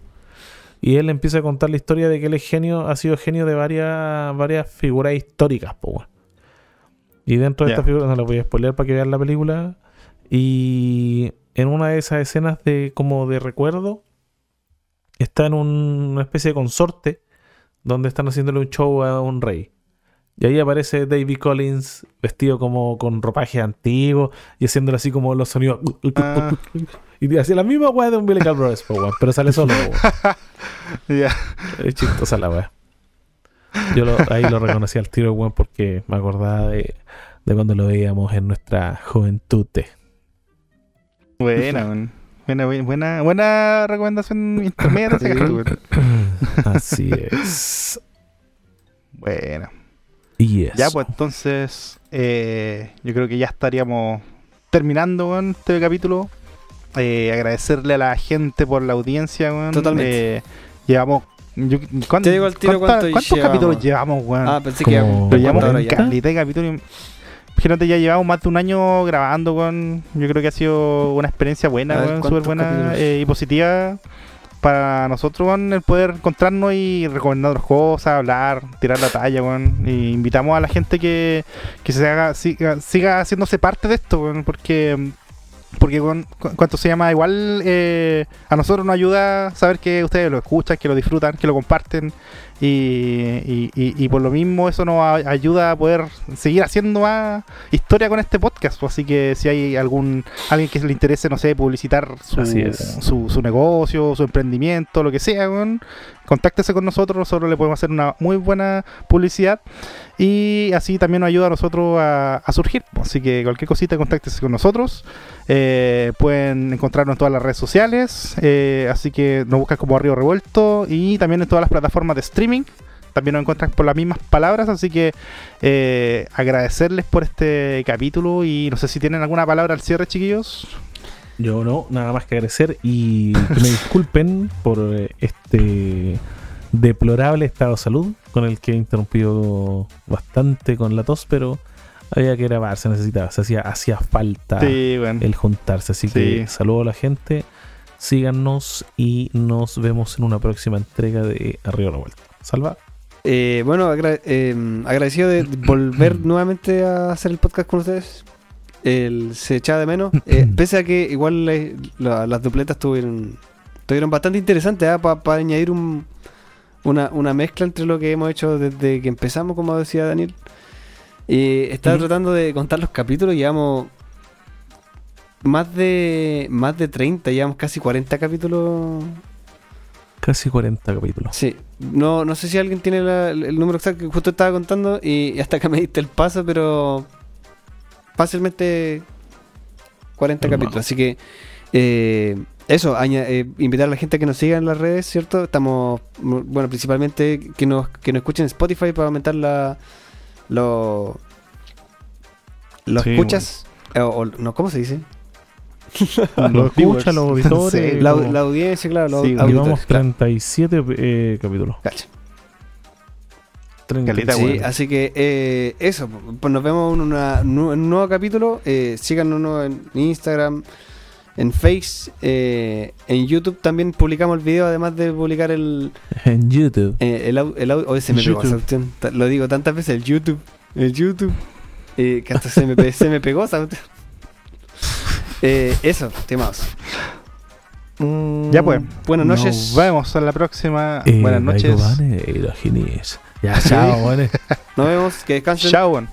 Y él empieza a contar la historia de que él es genio, ha sido genio de varias, varias figuras históricas, weón. Y dentro de Ya. estas figuras, no les voy a spoiler para que vean la película. Y en una de esas escenas de como de recuerdo, está en un- una especie de consorte donde están haciéndole un show a un rey. Y ahí aparece David Collins vestido como con ropaje antiguo y haciéndole así como los sonidos. Ah. Y hacía la misma weá de un Billy Brothers, pero sale solo. Ya. Es chistosa la weá. Yo lo- ahí lo reconocí al tiro, weón, porque me acordaba de, de cuando lo veíamos en nuestra juventud. Buena, weón. Buena, buena, buena, recomendación intermedia. Así es. Buena. Y eso. Ya, pues entonces, eh, yo creo que ya estaríamos terminando con este capítulo. Eh, agradecerle a la gente por la audiencia, weón. Totalmente. Eh, llevamos. yo- ¿cuán- Te digo al tiro cuánta- cuánto ¿Cuántos llevamos. capítulos llevamos, weón? Ah, pensé Como- que llevamos ya. calita de capítulos. Imagínate, ya llevamos más de un año grabando, weón. Yo creo que ha sido una experiencia buena, ver, weón, ¿cuántos súper buena eh, y positiva para nosotros, weón, el poder encontrarnos y recomendarnos cosas, hablar, tirar la talla, weón. Y invitamos a la gente que, que se haga, siga, haciéndose parte de esto, weón, porque porque con, se llama igual eh, a nosotros nos ayuda saber que ustedes lo escuchan, que lo disfrutan, que lo comparten y, y- y- y por lo mismo eso nos ayuda a poder seguir haciendo más historia con este podcast. Así que si hay algún alguien que le interese, no sé, publicitar su, su, su negocio, su emprendimiento, lo que sea, weón, contáctese con nosotros, nosotros le podemos hacer una muy buena publicidad y así también nos ayuda a nosotros a, a surgir. Así que cualquier cosita, contáctese con nosotros. Eh, pueden encontrarnos en todas las redes sociales. eh, así que nos buscan como Río Revuelto y también en todas las plataformas de streaming. También nos encuentran por las mismas palabras. Así que eh, agradecerles por este capítulo. Y no sé si tienen alguna palabra al cierre, chiquillos. Yo no, nada más que agradecer y que me disculpen por eh, este deplorable estado de salud con el que he interrumpido bastante con la tos, pero había que grabar, se necesitaba, se hacía, hacía falta Sí, bueno. el juntarse. Así Sí. que saludo a la gente, síganos y nos vemos en una próxima entrega de Arriba Revuelta. Salva. Eh, bueno, agra- eh, agradecido de volver nuevamente a hacer el podcast con ustedes. El, se echaba de menos. Eh, pese a que igual eh, la- las dupletas tuvieron, tuvieron bastante interesantes para añadir un, una, una mezcla entre lo que hemos hecho desde que empezamos, como decía Daniel. Estaba Ujú. tratando de contar los capítulos, llevamos más de más de 30, llevamos casi 40 capítulos Casi 40 capítulos. Sí, no, no sé si alguien tiene la- el número exacto que justo estaba contando y hasta que me diste el paso, pero fácilmente 40 Hermano. capítulos. Así que eh, eso, eh, invitar a la gente a que nos siga en las redes, ¿cierto? Estamos, bueno, principalmente que nos, que nos escuchen en Spotify para aumentar la, lo, los Sí, escuchas. Eh, O, o- no, ¿Cómo se dice? Los escucha, los auditores. Sí, La, como- la audiencia, claro. Los Sí, auditores, Llevamos claro. 37 eh, capítulos. Cacha. 30. Caleta, Sí, bueno. así que eh, eso, pues nos vemos en, una- en un nuevo capítulo. Eh, síganos en Instagram, en Face, eh, en YouTube también publicamos el video, además de publicar el, En YouTube. eh, el, el audio. Hoy se me pegó esa Lo digo tantas veces, el YouTube, el YouTube, eh, que hasta se me, se me pegó esa. Eh, eso, temados. Mm, Ya pues. Buenas noches. Nos vemos en la próxima. Eh, Buenas noches. Y los Ginis. Ya, chao. Nos vemos, que descansen. Chao.